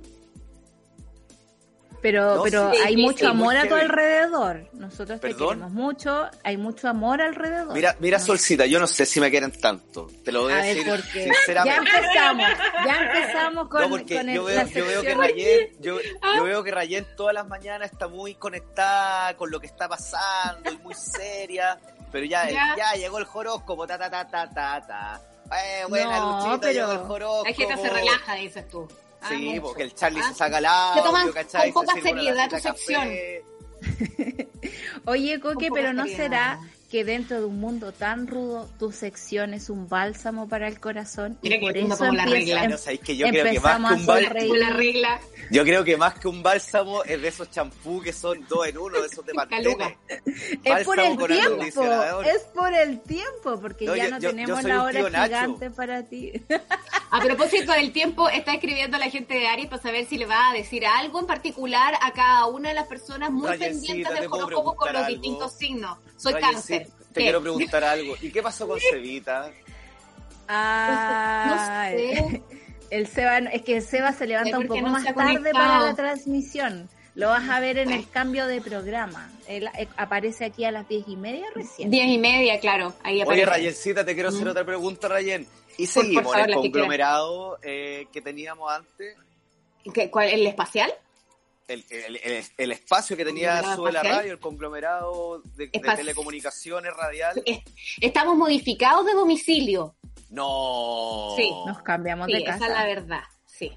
Pero, No, pero sí, hay sí, mucho sí, amor a tu alrededor. Nosotros te ¿Perdón? queremos mucho. Hay mucho amor alrededor. Mira, mira No. Solcita, yo no sé si me quieren tanto, te lo voy a, A ver, decir ¿por qué? Ya sinceramente. empezamos, ya empezamos con, no, porque con el- yo, la veo, yo veo que. Rayen, yo, Ah. yo veo que Rayen todas las mañanas está muy conectada con lo que está pasando y muy seria, pero ya, Ya. ya, llegó el horóscopo, ta ta ta ta ta ta. Eh, buena No, Luchita, pero- llegó el horóscopo. Hay gente que se relaja, dices tú. Ah, Sí, mucho. porque el Charlie Ah, se saca Se audio, toman ¿cachai? con poca Se seriedad tu sección. Oye, Coque, pero ¿no seriedad. será que dentro de un mundo tan rudo tu sección es un bálsamo para el corazón? Mira y por eso como la regla. em- No, sabéis que yo creo que más empezamos que un bálsamo, la regla. yo creo que más que un bálsamo es de esos champú que son dos en uno, de esos de mantener. Es por el tiempo, es por el tiempo, porque No, ya yo- no yo- tenemos la hora Nacho. gigante para ti. A propósito del tiempo, está escribiendo la gente de Aries para saber si le va a decir algo en particular a cada una de las personas muy pendientes ¿te del horóscopo con los algo? distintos signos. Soy cáncer. sí, Te ¿Qué? quiero preguntar algo. ¿Y qué pasó con Cevita? Ay, No sé. el Seba, es que el Seba se levanta un ¿por poco no más tarde conectado? para la transmisión. Lo vas a ver en el cambio de programa. Él eh, aparece aquí a las diez y media recién. Diez y media, claro. Ahí Oye. Rayencita, te quiero hacer Mm. otra pregunta, Rayen. ¿Y Por- por seguimos favor, en el la que conglomerado eh, que teníamos antes? ¿Qué- ¿Cuál? ¿El espacial? El, el- el- el espacio que tenía ¿Conglomerado Sube la? Radio, el conglomerado de, telecomunicaciones radial. Es- Estamos modificados de domicilio. No. Sí. Nos cambiamos Sí, de esa casa. es la verdad. Sí.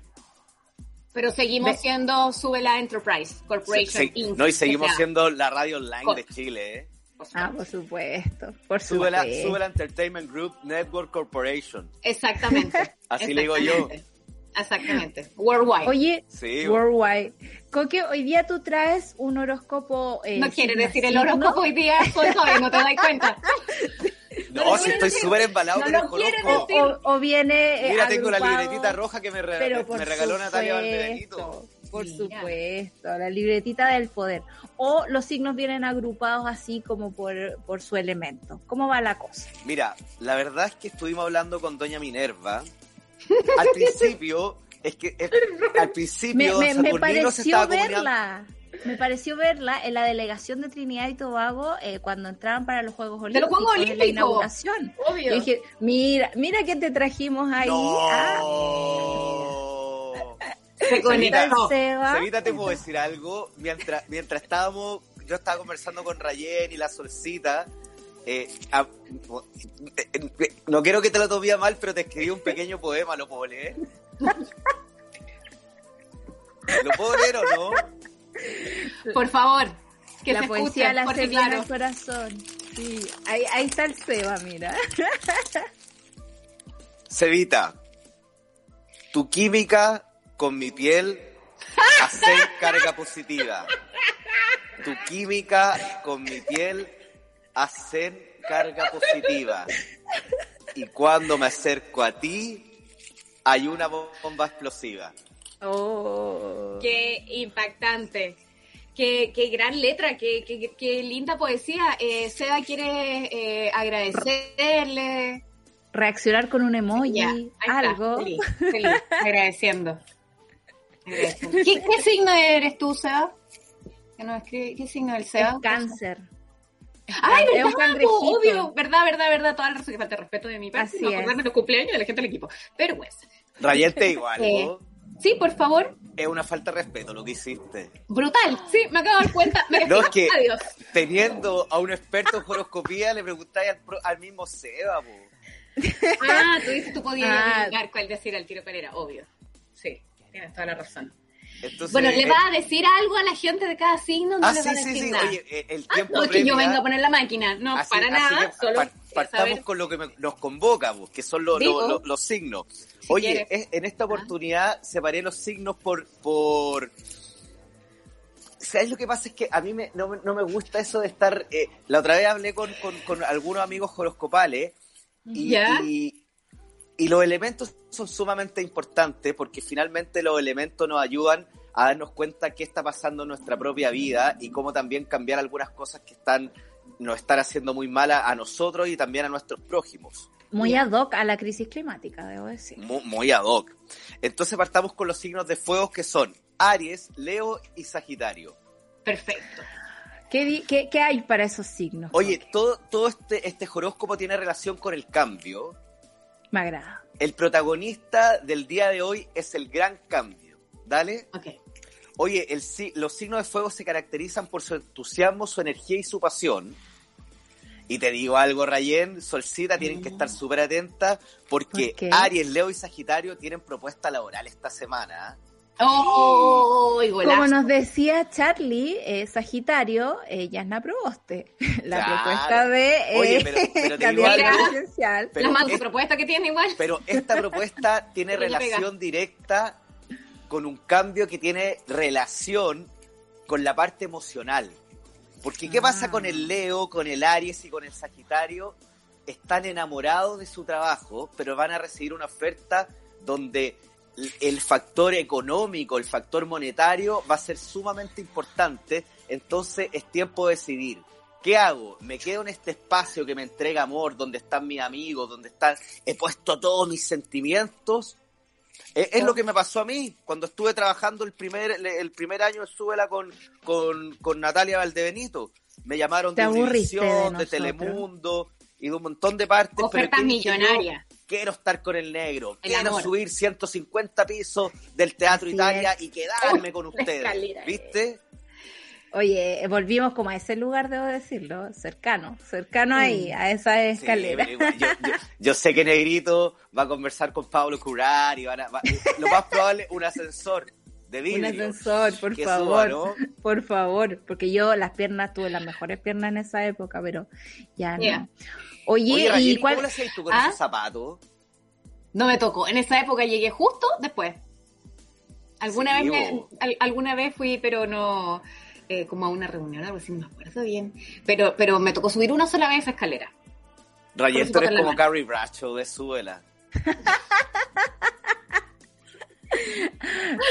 Pero seguimos siendo Sube la Enterprise Corporation. Se- se- Inc. no, y seguimos siendo la radio online Con- de Chile, ¿eh? Ah, por supuesto. Por Sube la, supuesto. sube la Entertainment Group Network Corporation. Exactamente. Así le digo yo. Exactamente. Worldwide. Oye, Sí. Worldwide. Coque, hoy día tú traes un horóscopo. eh, no quiere decir el horóscopo hoy día, soy joven, no te das cuenta. No, lo si estoy decir. súper embalado No con lo el quiere horóscopo. decir. O, o viene. eh, Mira, tengo la libretita roja que me, re- me regaló Natalia supuesto, Valdebenito. Por Mira. supuesto, la libretita del poder. O los signos vienen agrupados así como por, por su elemento. ¿Cómo va la cosa? Mira, la verdad es que estuvimos hablando con Doña Minerva. Al principio, es que es- al Me, principio me- me se pareció verla. Me pareció verla en la delegación de Trinidad y Tobago eh, cuando entraban para los Juegos Olímpicos. los Juegos en la Olímpicos. inauguración. Obvio. Yo dije, mira, mira que te trajimos ahí. Ah, No. Se Sevita, conectó. Seba. Sevita, te puedo decir algo. Mientras, mientras estábamos, yo estaba conversando con Rayen y la Solcita. Eh, a- eh, no quiero que te lo tomes mal, pero te escribí un pequeño poema, ¿lo puedo leer? ¿Lo puedo leer o no? Por favor, que la se poesía escuche, la hace claro. al corazón. Sí, ahí, ahí está el Seba, mira. Sevita, tu química con mi piel hacer carga positiva. Tu química con mi piel hacer carga positiva. Y cuando me acerco a ti, hay una bomba explosiva. Oh. Qué impactante. Qué, qué gran letra, qué, qué, qué linda poesía. Eh, Seba quiere eh, agradecerle. Reaccionar con un emoji, Ya, algo. feliz, feliz, agradeciendo. Agradeciendo. ¿Qué, qué signo eres tú, Seba? ¿Qué, signo es el Seba? Es cáncer. Ay, Es un verdad, cangrejito. obvio, verdad, verdad, verdad, toda la razón que falta de respeto de mi parte, Así no acordarme los cumpleaños de la gente del equipo. Pero pues, Rayente igual, Eh, sí, por favor. Es una falta de respeto lo que hiciste. Brutal, sí, me acabo de dar cuenta. Me No, es que Adiós. teniendo a un experto en horoscopía le preguntáis al, mismo Seba, po. Ah, tú dices, tú podías Ah. cuál decir al tiro cuál era, obvio. Sí, tienes toda la razón. Entonces, Bueno, ¿le eh, va a decir algo a la gente de cada signo? No Ah, le sí, va a sí, decir sí. nada. Oye, eh, el Ah, tiempo no, es que yo vengo a poner la máquina. No, Así- para así nada. que solo partamos saber. con lo que me- nos convoca, que son los, Digo. los- signos. Si Oye, es- en esta oportunidad separé los signos por... por... ¿Sabes lo que pasa? Es que a mí me- no, me- no me gusta eso de estar... eh, la otra vez hablé con, con- con algunos amigos horoscopales y, ¿Ya? y, y los elementos son sumamente importantes porque finalmente los elementos nos ayudan a darnos cuenta qué está pasando en nuestra propia vida y cómo también cambiar algunas cosas que están nos están haciendo muy mal a, a nosotros y también a nuestros prójimos. Muy ad hoc a la crisis climática, debo decir. Muy, muy ad hoc. Entonces partamos con los signos de fuego que son Aries, Leo y Sagitario. Perfecto. ¿Qué, di- qué, qué hay para esos signos? Oye, todo, todo este, este horóscopo tiene relación con el cambio. Me agrada. El protagonista del día de hoy es el gran cambio. Dale. Ok. Oye, el, los signos de fuego se caracterizan por su entusiasmo, su energía y su pasión. Y te digo algo, Rayen, Solcita, tienen que estar súper atentas porque. Aries, Leo y Sagitario tienen propuesta laboral esta semana. ¡Oh! Como nos decía Charlie, eh, Sagitario, eh, Yasna Proboste. La Claro. propuesta de eh, Oye, pero- pero te digo candidata algo. presidencial. Pero la más es- propuesta que tiene igual. Pero esta propuesta tiene relación directa con un cambio que tiene relación con la parte emocional. Porque ¿qué pasa Ah. con el Leo, con el Aries y con el Sagitario? Están enamorados de su trabajo, pero van a recibir una oferta donde el- factor económico, el factor monetario va a ser sumamente importante. Entonces es tiempo de decidir. ¿Qué hago? ¿Me quedo en este espacio que me entrega amor, donde están mis amigos, donde están, he puesto todos mis sentimientos? Es, es lo que me pasó a mí cuando estuve trabajando el primer, el primer año de Súbela con, con, con Natalia Valdebenito. Me llamaron de de Univisión, de, nosotros. Telemundo y de un montón de partes. pero Ofertas millonarias. Quiero estar con el negro, El quiero amor. subir 150 pisos del Teatro Así Italia es. y quedarme con ustedes. escalera, eh. ¿Viste? Oye, eh, volvimos como a ese lugar, debo decirlo, cercano, cercano ahí, a esa escalera. yo, yo- yo sé que Negrito va a conversar con Pablo Curar y van a, va- lo más probable un ascensor de vidrio. Un ascensor, por favor, suba, ¿no? por favor, porque yo las piernas tuve las mejores piernas en esa época, pero ya no. Oye, Oye, ¿y ¿y cuál? ¿cómo lo hacías tú con ¿Ah? esos zapatos? No me tocó. En esa época llegué justo después. Alguna Sí, vez me- al- alguna vez fui, pero no eh, como a una reunión, algo así, no me acuerdo bien. Pero, pero me tocó subir una sola vez esa escalera. Rayen, tú eres como mano. Carrie Bradshaw de Suela.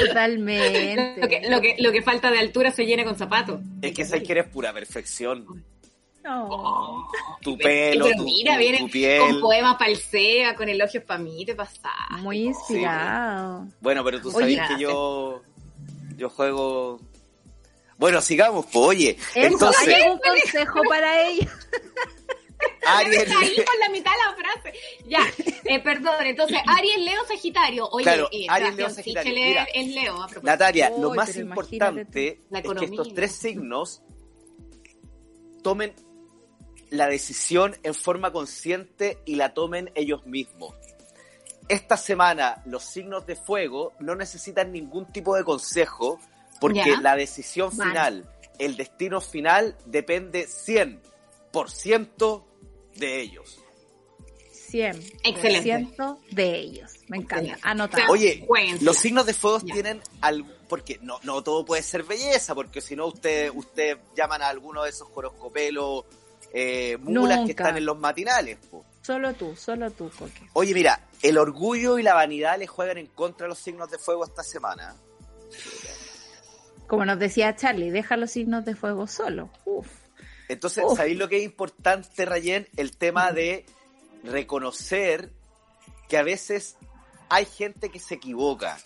Totalmente. Lo que, lo que, lo que falta de altura se llena con zapatos. Es que sabes que eres pura perfección. No. Tu Pero pelo, tu, mira, tu- viene tu piel. con poemas para el SEA, con elogios para mí, te pasa. Muy inspirado. Bueno, pero tú sabes que yo, yo juego... Bueno, sigamos, pues, oye. Entonces, ¿hay algún consejo para ellos? Aries... Ahí con la mitad de la frase. Ya, eh, perdón. Entonces, Aries, Leo, Sagitario. Oye, Claro, eh, Aries, Leo, Sagitario. Mira, es, Leo, a. Natalia, lo más importante es que estos tres signos tomen la decisión en forma consciente y la tomen ellos mismos. Esta semana los signos de fuego no necesitan ningún tipo de consejo porque Ya. la decisión Vale. final, el destino final depende 100% de ellos. 100% Excelente. de ellos. Me encanta. Sea, Oye, los signos de fuego Ya. tienen al porque no, no todo puede ser belleza, porque si no ustedes usted llaman a alguno de esos horoscopelos eh, mulas que están en los matinales. po. Solo tú, solo tú, Coque. Oye, mira, el orgullo y la vanidad le juegan en contra de los signos de fuego esta semana. Como nos decía Charlie, deja los signos de fuego solo. Uf. Entonces, Uf. ¿sabéis lo que es importante, Rayen? El tema de reconocer que a veces hay gente que se equivoca.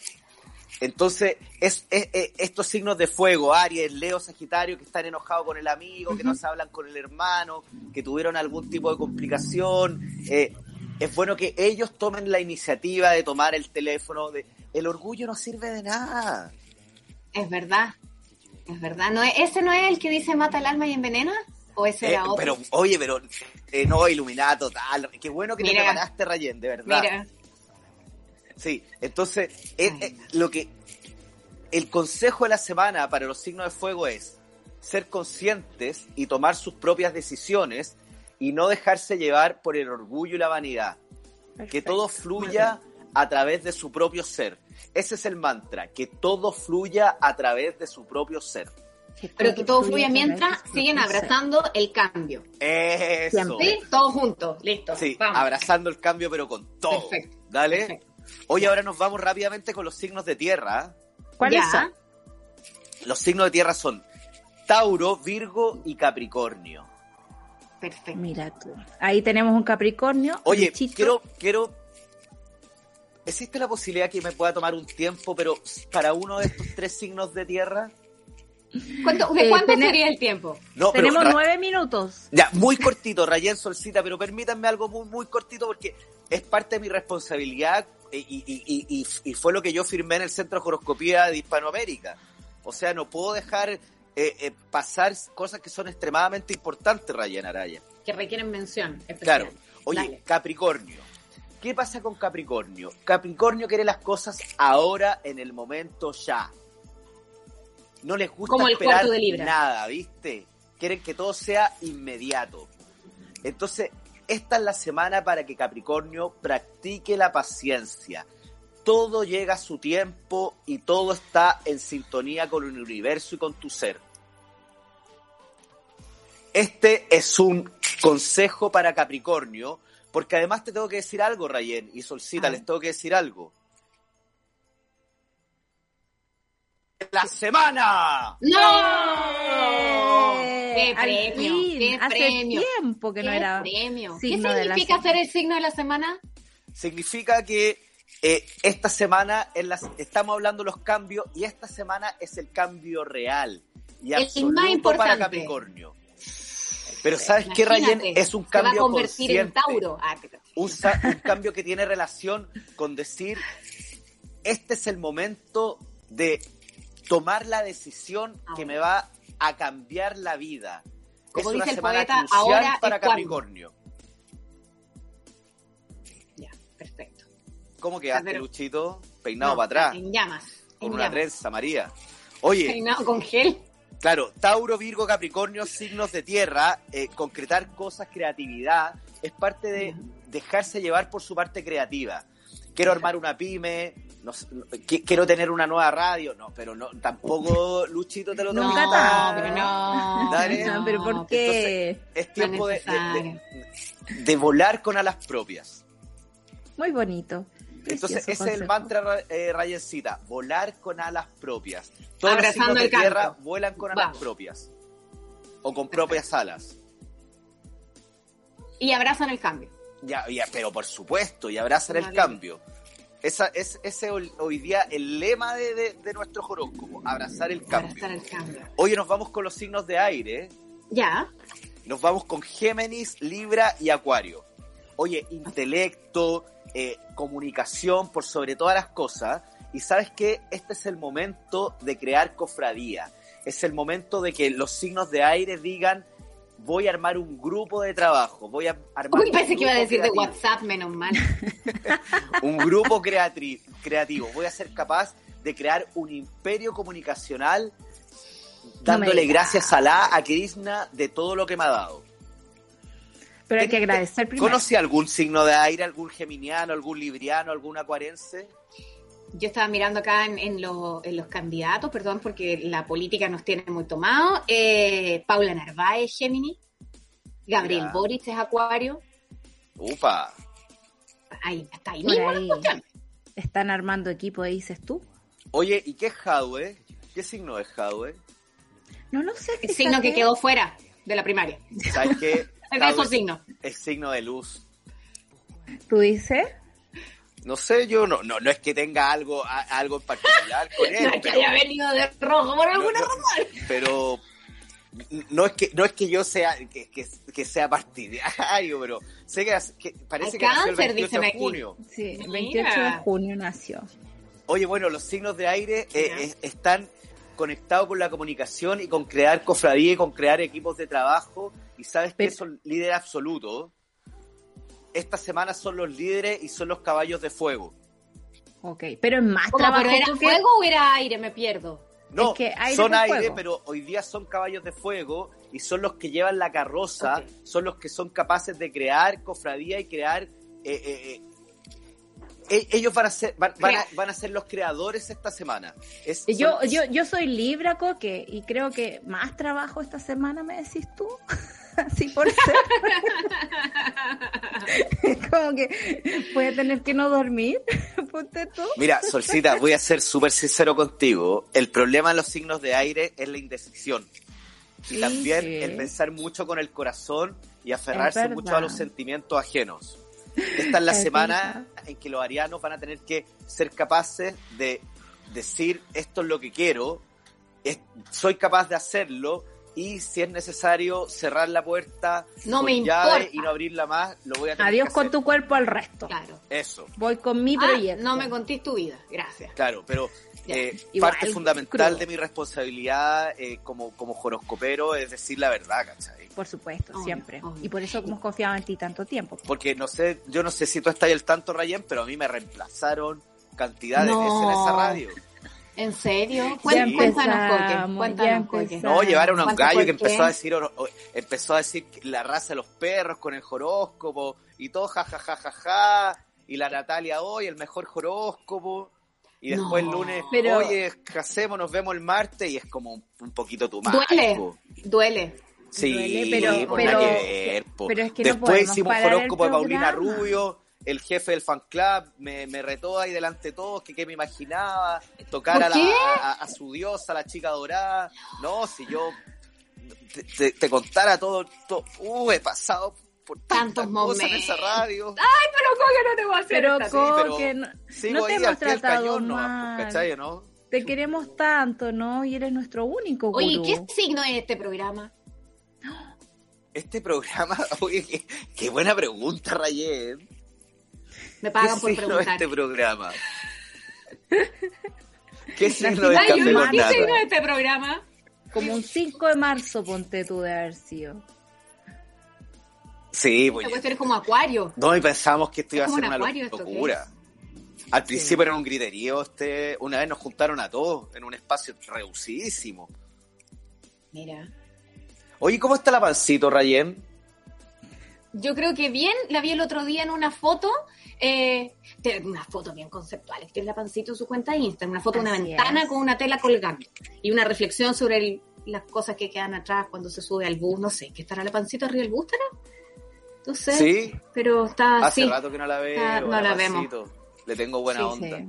Entonces, es, es- es- estos signos de fuego, Aries, Leo, Sagitario, que están enojados con el amigo, que no se hablan con el hermano, que tuvieron algún tipo de complicación, eh, es bueno que ellos tomen la iniciativa de tomar el teléfono. De, el orgullo no sirve de nada. Es verdad. Es verdad. ¿No es, ¿Ese no es el que dice mata el alma y envenena? ¿O ese Eh, era otro? pero, oye, pero eh, no, iluminada total. Qué bueno que Mira. te preparaste, Rayen, de verdad. Mira. Sí, entonces, eh, eh, lo que. El consejo de la semana para los signos de fuego es ser conscientes y tomar sus propias decisiones y no dejarse llevar por el orgullo y la vanidad. Que todo fluya a través de su propio ser. Ese es el mantra, que todo fluya a través de su propio ser. Pero que todo fluya mientras siguen abrazando el cambio. Eso. ¿Sí? Todos juntos. Listo. Sí, Vamos. abrazando el cambio, pero con todo. Perfecto, Dale. perfecto. Oye, ahora nos vamos rápidamente con los signos de tierra. ¿Cuáles son? Los signos de tierra son Tauro, Virgo y Capricornio. Perfecto. Mira tú. Ahí tenemos un Capricornio. Oye, quiero, quiero. ¿Existe la posibilidad que me pueda tomar un tiempo, pero para uno de estos tres signos de tierra? ¿Cuánto, ¿De Eh, cuánto sería el tiempo? No, Tenemos nueve minutos. Ya, muy cortito, Rayen Solcita, pero permítanme algo muy, muy cortito porque es parte de mi responsabilidad y, y- y- y- fue lo que yo firmé en el Centro de Horoscopía de Hispanoamérica. O sea, no puedo dejar eh, eh, pasar cosas que son extremadamente importantes, Rayen Araya. Que requieren mención. especial. Claro. Oye, Dale. Capricornio. ¿Qué pasa con Capricornio? Capricornio quiere las cosas ahora, en el momento ya. No les gusta Como el esperar cuarto de Libra. nada, ¿viste? Quieren que todo sea inmediato. Entonces, esta es la semana para que Capricornio practique la paciencia. Todo llega a su tiempo y todo está en sintonía con el universo y con tu ser. Este es un consejo para Capricornio, porque además te tengo que decir algo, Rayen y Solcita, A ver. les tengo que decir algo. ¡La semana! ¡No! ¡Qué al premio! fin, ¡Qué Hace premio! tiempo que no ¿Qué era. premio? ¿Qué signo de la significa ser el signo de la semana? Significa que eh, esta semana en las, estamos hablando de los cambios y esta semana es el cambio real y El absoluto más importante. para Capricornio. Pero ¿sabes qué, Rayen? Es un Se va a cambio convertir en consciente. Tauro. Ah, un cambio que tiene relación con decir, este es el momento de tomar la decisión que me va a cambiar la vida. Como es una dice el semana poeta, ahora para es cuando. Capricornio. Ya, perfecto. ¿Cómo quedaste, Pero- Luchito? Peinado No, para atrás, En llamas. con en una llamas. trenza, María. Oye, Peinado con gel. Claro, Tauro, Virgo, Capricornio, signos de tierra, eh, concretar cosas, creatividad, es parte de dejarse llevar por su parte creativa. Quiero armar una pyme, no sé, no, qui- quiero tener una nueva radio, no, pero no, tampoco Luchito te lo tengo no, pero no. Dale. No, pero ¿por qué? Es tiempo de, de- necesario. de- de volar con alas propias. Muy bonito. Entonces, ese es el mantra, eh, Rayencita, volar con alas propias. Todos los Abrazando signos de el tierra vuelan con alas Vamos. propias. O con propias alas. Y abrazan el cambio. Ya, ya, pero por supuesto, y abrazan el cambio. Esa, es, ese hoy, hoy día el lema de, de, de nuestro horóscopo, abrazar el cambio. Abrazar el cambio. Oye, nos vamos con los signos de aire, Ya. nos vamos con Géminis, Libra y Acuario. Oye, intelecto, eh, comunicación por sobre todas las cosas. Y sabes que este es el momento de crear cofradía. Es el momento de que los signos de aire digan, voy a armar un grupo de trabajo, voy a armar Uy, un pensé que iba a grupo decir de creativo". WhatsApp, menos mal. un grupo creatri- creativo. Voy a ser capaz de crear un imperio comunicacional dándole gracias a la, a Krishna, de todo lo que me ha dado. Pero hay que agradecer primero. ¿Conocí algún signo de aire, algún geminiano, algún libriano, algún acuarense? Yo estaba mirando acá en, en los- en los candidatos, perdón, porque la política nos tiene muy tomado. Eh, Paula Narváez, Gemini. Gabriel Mira. Boric es Acuario. Upa. Ahí, hasta ahí mismo ahí. la cuestión. Están armando equipo, ahí dices tú. Oye, ¿y qué es Jadwe? ¿Qué signo es Jadwe? No lo sé. El signo que quedó fuera de la primaria. ¿Sabes qué? Jadwe esos signos. Es signo de luz. ¿Tú dices? No sé, yo no, no, no es que tenga algo, a- algo en particular con él, No es que pero- haya venido de rojo por alguna no, razón. pero no es que no es que yo sea que, que, que sea partidario, pero sé que, que parece Hay que nació el cáncer, 28 dicen de aquí. junio. Sí, el Mira. 28 de junio nació. Oye, bueno, los signos de aire eh, eh, están conectado con la comunicación y con crear cofradía y con crear equipos de trabajo. Y sabes que son líderes absolutos. Esta semana son los líderes y son los caballos de fuego. Ok, pero es más ¿Cómo, trabajo ¿Pero era que- fuego o era aire? Me pierdo. No, Es que aire son aire, fuego. pero hoy día son caballos de fuego y son los que llevan la carroza, son los que son capaces de crear cofradía y crear... eh, eh, eh, e- ellos van a, ser, van, van a, van a ser los creadores esta semana. Es- Yo, son- yo, yo soy Libra, Coque, y creo que más trabajo esta semana, me decís tú. Así por ser. Como que voy a tener que no dormir. Ponte tú. Mira, Solcita, voy a ser súper sincero contigo. El problema en los signos de aire es la indecisión. Y Sí, también sí. el pensar mucho con el corazón y aferrarse mucho verdad. a los sentimientos ajenos. Esta es la Es semana en que los arianos van a tener que ser capaces de decir esto es lo que quiero, es- soy capaz de hacerlo y si es necesario cerrar la puerta No con me llave importa. y no abrirla más, lo voy a tener Adiós que con hacer. tu cuerpo al resto. Claro. Eso. Voy con mi Ah, proyecto. no me contís tu vida. Gracias. Claro, pero eh, igual, parte fundamental crudo. de mi responsabilidad eh, como, como horoscopero es decir la verdad, ¿cachai? Por supuesto, siempre. Y por eso hemos confiado en ti tanto tiempo. Porque no sé, yo no sé si tú estás ahí al tanto, Rayen, pero a mí me reemplazaron cantidad de No. veces en esa radio. ¿En serio? Cuéntanos, Cuéntanos, Coque. No, llevaron a un ¿Cuánto gallo que empezó a decir empezó a decir que la raza de los perros con el horóscopo y todo ja ja ja ja ja y la Natalia hoy el mejor horóscopo y después No, el lunes pero- oye ¿qué hacemos? nos vemos el martes y es como un, un poquito tu Duele, duele. Sí, Duele, pero- por pero- nada que ver, pero es que no Después podemos hicimos horóscopo de Paulina. Rubio, el jefe del fan club, me, me retó ahí delante de todos, que qué me imaginaba, tocar ¿Por a, la- qué? a, a su diosa, la chica dorada. No, si yo te, te- te contara todo, todo, uh, he pasado por Tantos cosas en esa momentos. radio. Pero Coque no te voy a hacer Pero, esta- Coque, pero no, Sigo no te ahí hemos al tratado cañón, mal. pues, ¿cachai, no? Te queremos tanto, ¿no? Y eres nuestro único gurú. Oye, ¿qué signo es este programa? Este programa, oye, qué, qué buena pregunta, Rayen. Me ¿Qué pagan por signo preguntar. este programa? ¿Qué signo es Café con ¿Qué signo es este programa? Como un 5 de marzo, ponte tú de haber sido. Sí, Esta pues. cuestión es como acuario. No, y pensamos que esto iba a ser una un acuario esto, ¿qué locura. Al principio era un griterío, este, una vez nos juntaron a todos en un espacio reducidísimo. Mira. Oye, ¿cómo está la pancito, Rayen? Yo creo que bien, la vi el otro día en una foto, eh, una foto bien conceptual, que es la pancito en su cuenta de Instagram, una foto de una Así ventana es. con una tela colgando y una reflexión sobre el- las cosas que quedan atrás cuando se sube al bus, no sé, ¿qué estará la pancito arriba del bus, estará? No sé, Sí, pero está hace así. rato que no la veo. No la vemos. Le tengo buena Sí, onda. sí.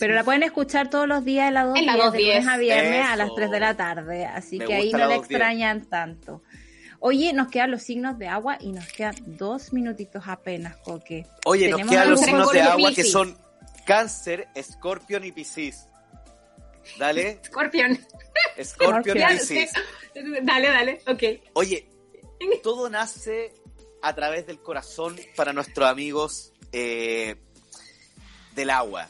Pero la pueden escuchar todos los días en la 2 En la de 210. lunes a viernes a las Eso. 3 de la tarde. Así Me que ahí no la le 210. extrañan tanto. Oye, nos quedan los signos de agua y nos quedan dos minutitos apenas, Coque. Oye, nos quedan los signos de agua que son Cáncer, Escorpión y Piscis. Dale, Escorpión. Escorpión y Piscis. Dale, dale, ok. Oye, todo nace a través del corazón para nuestros amigos eh, del agua.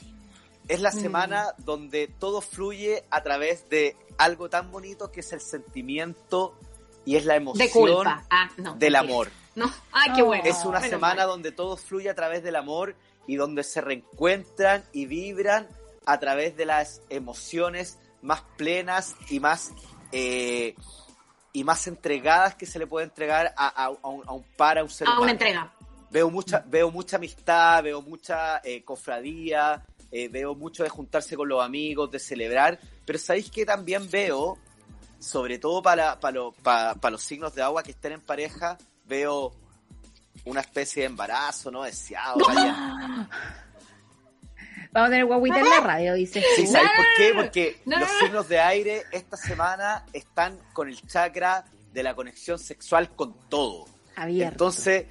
Es la Mm. semana donde todo fluye a través de algo tan bonito que es el sentimiento y es la emoción De culpa. Ah, no. del amor. No, ah, qué bueno. Es una Menos semana mal. donde todo fluye a través del amor y donde se reencuentran y vibran a través de las emociones más plenas y más eh, y más entregadas que se le puede entregar a, a- a un, a un par, a un ser humano. una entrega. Veo mucha, veo mucha amistad, veo mucha eh, cofradía, eh, veo mucho de juntarse con los amigos, de celebrar, pero ¿sabéis que también veo, sobre todo para, para, lo- para, para los signos de agua que estén en pareja, veo una especie de embarazo no deseado. vaya. Vamos a tener guaguita en la radio, dice. Sí, ¿sabéis por qué? Porque No. los signos de aire esta semana están con el chakra de la conexión sexual con todo. Abierto. Entonces,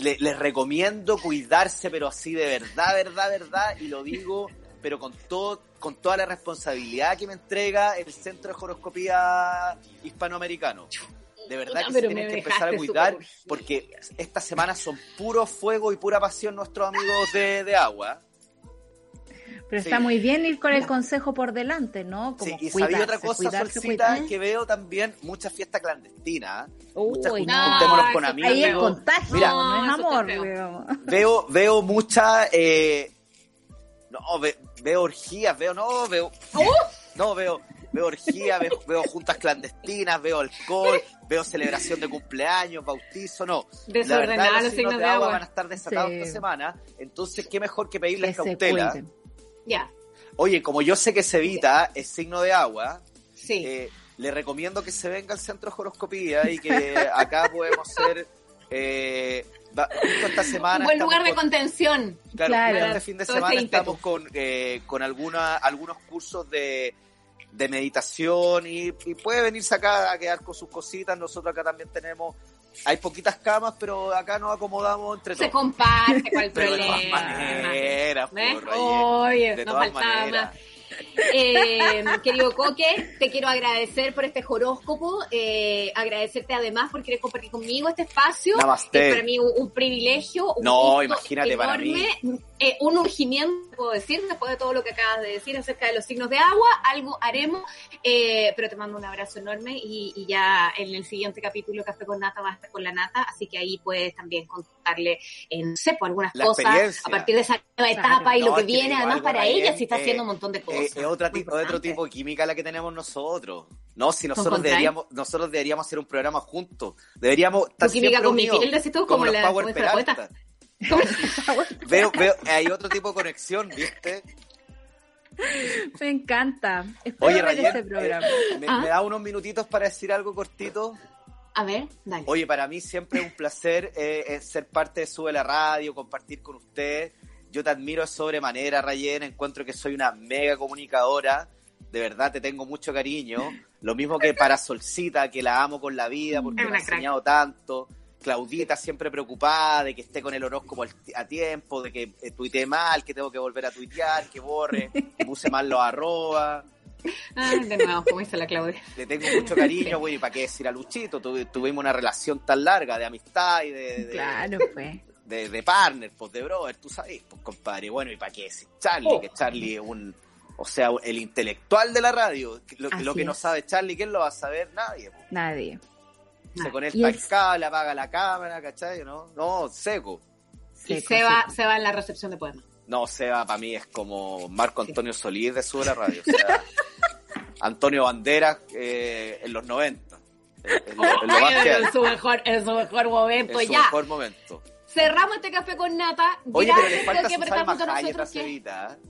le- les recomiendo cuidarse, pero así de verdad, verdad, verdad, y lo digo, pero con todo, con toda la responsabilidad que me entrega el Centro de Horoscopía Hispanoamericano. De verdad que se tienen que empezar a cuidar, porque estas semanas son puro fuego y pura pasión nuestros amigos de, de agua. Pero Sí. está muy bien ir con el consejo por delante, ¿no? Sí, Como y cuidarse, sabía otra cosa, cuidarse, Solcita, cuidarse. que veo también mucha fiesta clandestina. Muchas Uy, jun- no. juntémonos con amigos. Ahí es feo. contagio, Mira. no, es No, amor. Veo, veo mucha, eh, no, ve- veo orgías, veo, no, veo, no, veo, veo orgías, veo, veo juntas clandestinas, veo alcohol, veo celebración de cumpleaños, bautizo, no. Desordenados los los signos de de agua agua. van a estar desatados Sí. esta semana, entonces qué mejor que Que pedirles se cautela. Ya, Oye, como yo sé que Sevita es signo de agua, sí. eh, le recomiendo que se venga al centro de horoscopía y que acá podemos ser eh, va- justo esta semana Un buen lugar de con- contención. Claro, Claro. este fin de semana este estamos con, eh, con alguna, algunos cursos de, de meditación y, y puede venirse acá a quedar con sus cositas. Nosotros acá también tenemos, hay poquitas camas, pero acá nos acomodamos entre Se todos. comparte, ¿cuál Pero de todas problema? maneras, Oye, de nos todas faltaba maneras. Eh, querido Coque, te quiero agradecer por este horóscopo, eh, agradecerte además por querer compartir conmigo este espacio. Namaste. Es para mí un, un privilegio, un No, imagínate para enorme, eh, un urgimiento, puedo decir, después de todo lo que acabas de decir acerca de los signos de agua, algo haremos, eh, pero te mando un abrazo enorme y, y ya en el siguiente capítulo Café con Nata va a estar con la Nata, así que ahí puedes también contarle, eh, no sé, pues, algunas La cosas a partir de esa nueva Claro. etapa y No, lo que viene además para ella, si está eh, haciendo un montón de Eh, cosas. Es otra Muy tipo, otro tipo de química la que tenemos nosotros. No, si nosotros ¿Con deberíamos, nosotros deberíamos hacer un programa juntos. Deberíamos estar química con mi unidos, piel, decís tú, como, como la- Power. Peralta. Veo, veo, hay otro tipo de conexión, ¿viste? Me encanta. Espero Oye, Rayen, ese programa. eh, ¿me, Ah. me da unos minutitos para decir algo cortito? A ver, dale. Oye, para mí siempre es un placer eh, eh, ser parte de Sube la Radio, compartir con usted. Yo te admiro sobremanera, Rayen. Encuentro que soy una mega comunicadora. De verdad, te tengo mucho cariño. Lo mismo que para Solcita, que la amo con la vida porque me ha enseñado tanto. Claudita siempre preocupada de que esté con el horóscopo a tiempo, de que eh, mal, que tengo que volver a tuitear, que borre, que puse mal los arrobas. Ah, de nuevo, como dice la Claudia. Le tengo mucho cariño, güey, ¿para qué decir a Luchito? Tuvi- tuvimos una relación tan larga de amistad y de, de, Claro, pues. De, de partner, pues de brother, tú sabes, pues compadre. Bueno, ¿y para qué decir Charlie? Oh. Que Charlie es un, o sea, el intelectual de la radio. Lo, lo que no sabe Charlie, ¿quién lo va a saber? Nadie. pues. Nadie. Se conecta Y el el- cable, apaga la cámara, ¿cachai? ¿No? No, seco. Y se va, se va en la recepción de poemas. No, Seba para mí es como Marco Antonio Solís de Sube la Radio. O sea, Antonio Banderas eh, en los 90. En, lo- en lo más que en su mejor, en su mejor momento, en su mejor momento. Cerramos este café con nata. Oye, pero le Gracias, falta estar Salma junto a Hayek a nosotros, que- Cevita, ¿eh?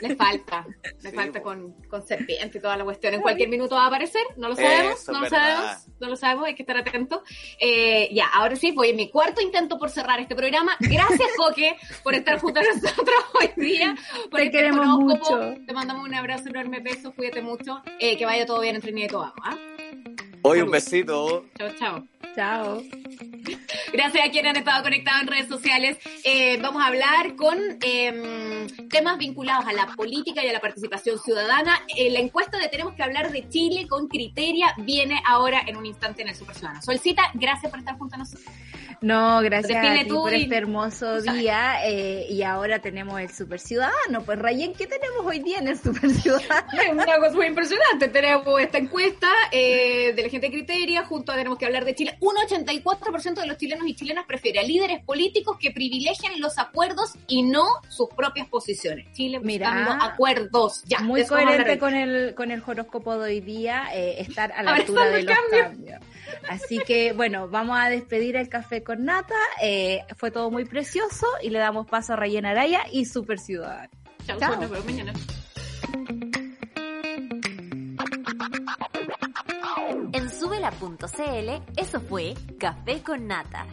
Le falta, le Sí, falta con, con serpiente y toda la cuestión. En cualquier minuto va a aparecer, no lo sabemos, Eso no lo verdad. sabemos, no lo sabemos, hay que estar atentos. Eh, ya, ahora sí, voy en mi cuarto intento por cerrar este programa. Gracias, Coque, por estar junto a nosotros hoy día. Por Te queremos horóscopo. mucho. Te mandamos un abrazo enorme, besos, cuídate mucho. Eh, que vaya todo bien entre Trinidad y Tobago. ¿ah? Oye, un besito. Chao, chao. Chao. Gracias a quienes han estado conectados en redes sociales. Eh, vamos a hablar con eh, temas vinculados a la política y a la participación ciudadana. Eh, la encuesta de Tenemos que hablar de Chile con Criteria viene ahora en un instante en el Super Ciudadano. Solcita, gracias por estar junto a nosotros. No, gracias a ti por y- este hermoso día. eh, y ahora tenemos el Super Ciudadano. Pues, Rayen, ¿qué tenemos hoy día en el Super Ciudadano? Es una cosa muy impresionante. Tenemos esta encuesta eh, de la gente de Criteria, junto a Tenemos que hablar de Chile. Un 84% de los chilenos y chilenas prefiere a líderes políticos que privilegien los acuerdos y no sus propias posiciones. Chile Mira. buscando acuerdos. Ya, Muy coherente con el, con el horóscopo de hoy día, eh, estar a la altura de los cambio. cambios. Así que, bueno, vamos a despedir el café con nata. eh, fue todo muy precioso y le damos paso a Rayen Araya y Super Ciudadano. Chao, Chao. nos vemos mañana. En subela.cl, eso fue Café con Nata.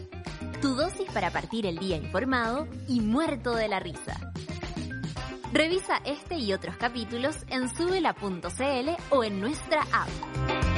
Tu dosis para partir el día informado y muerto de la risa. Revisa este y otros capítulos en subela.cl o en nuestra app.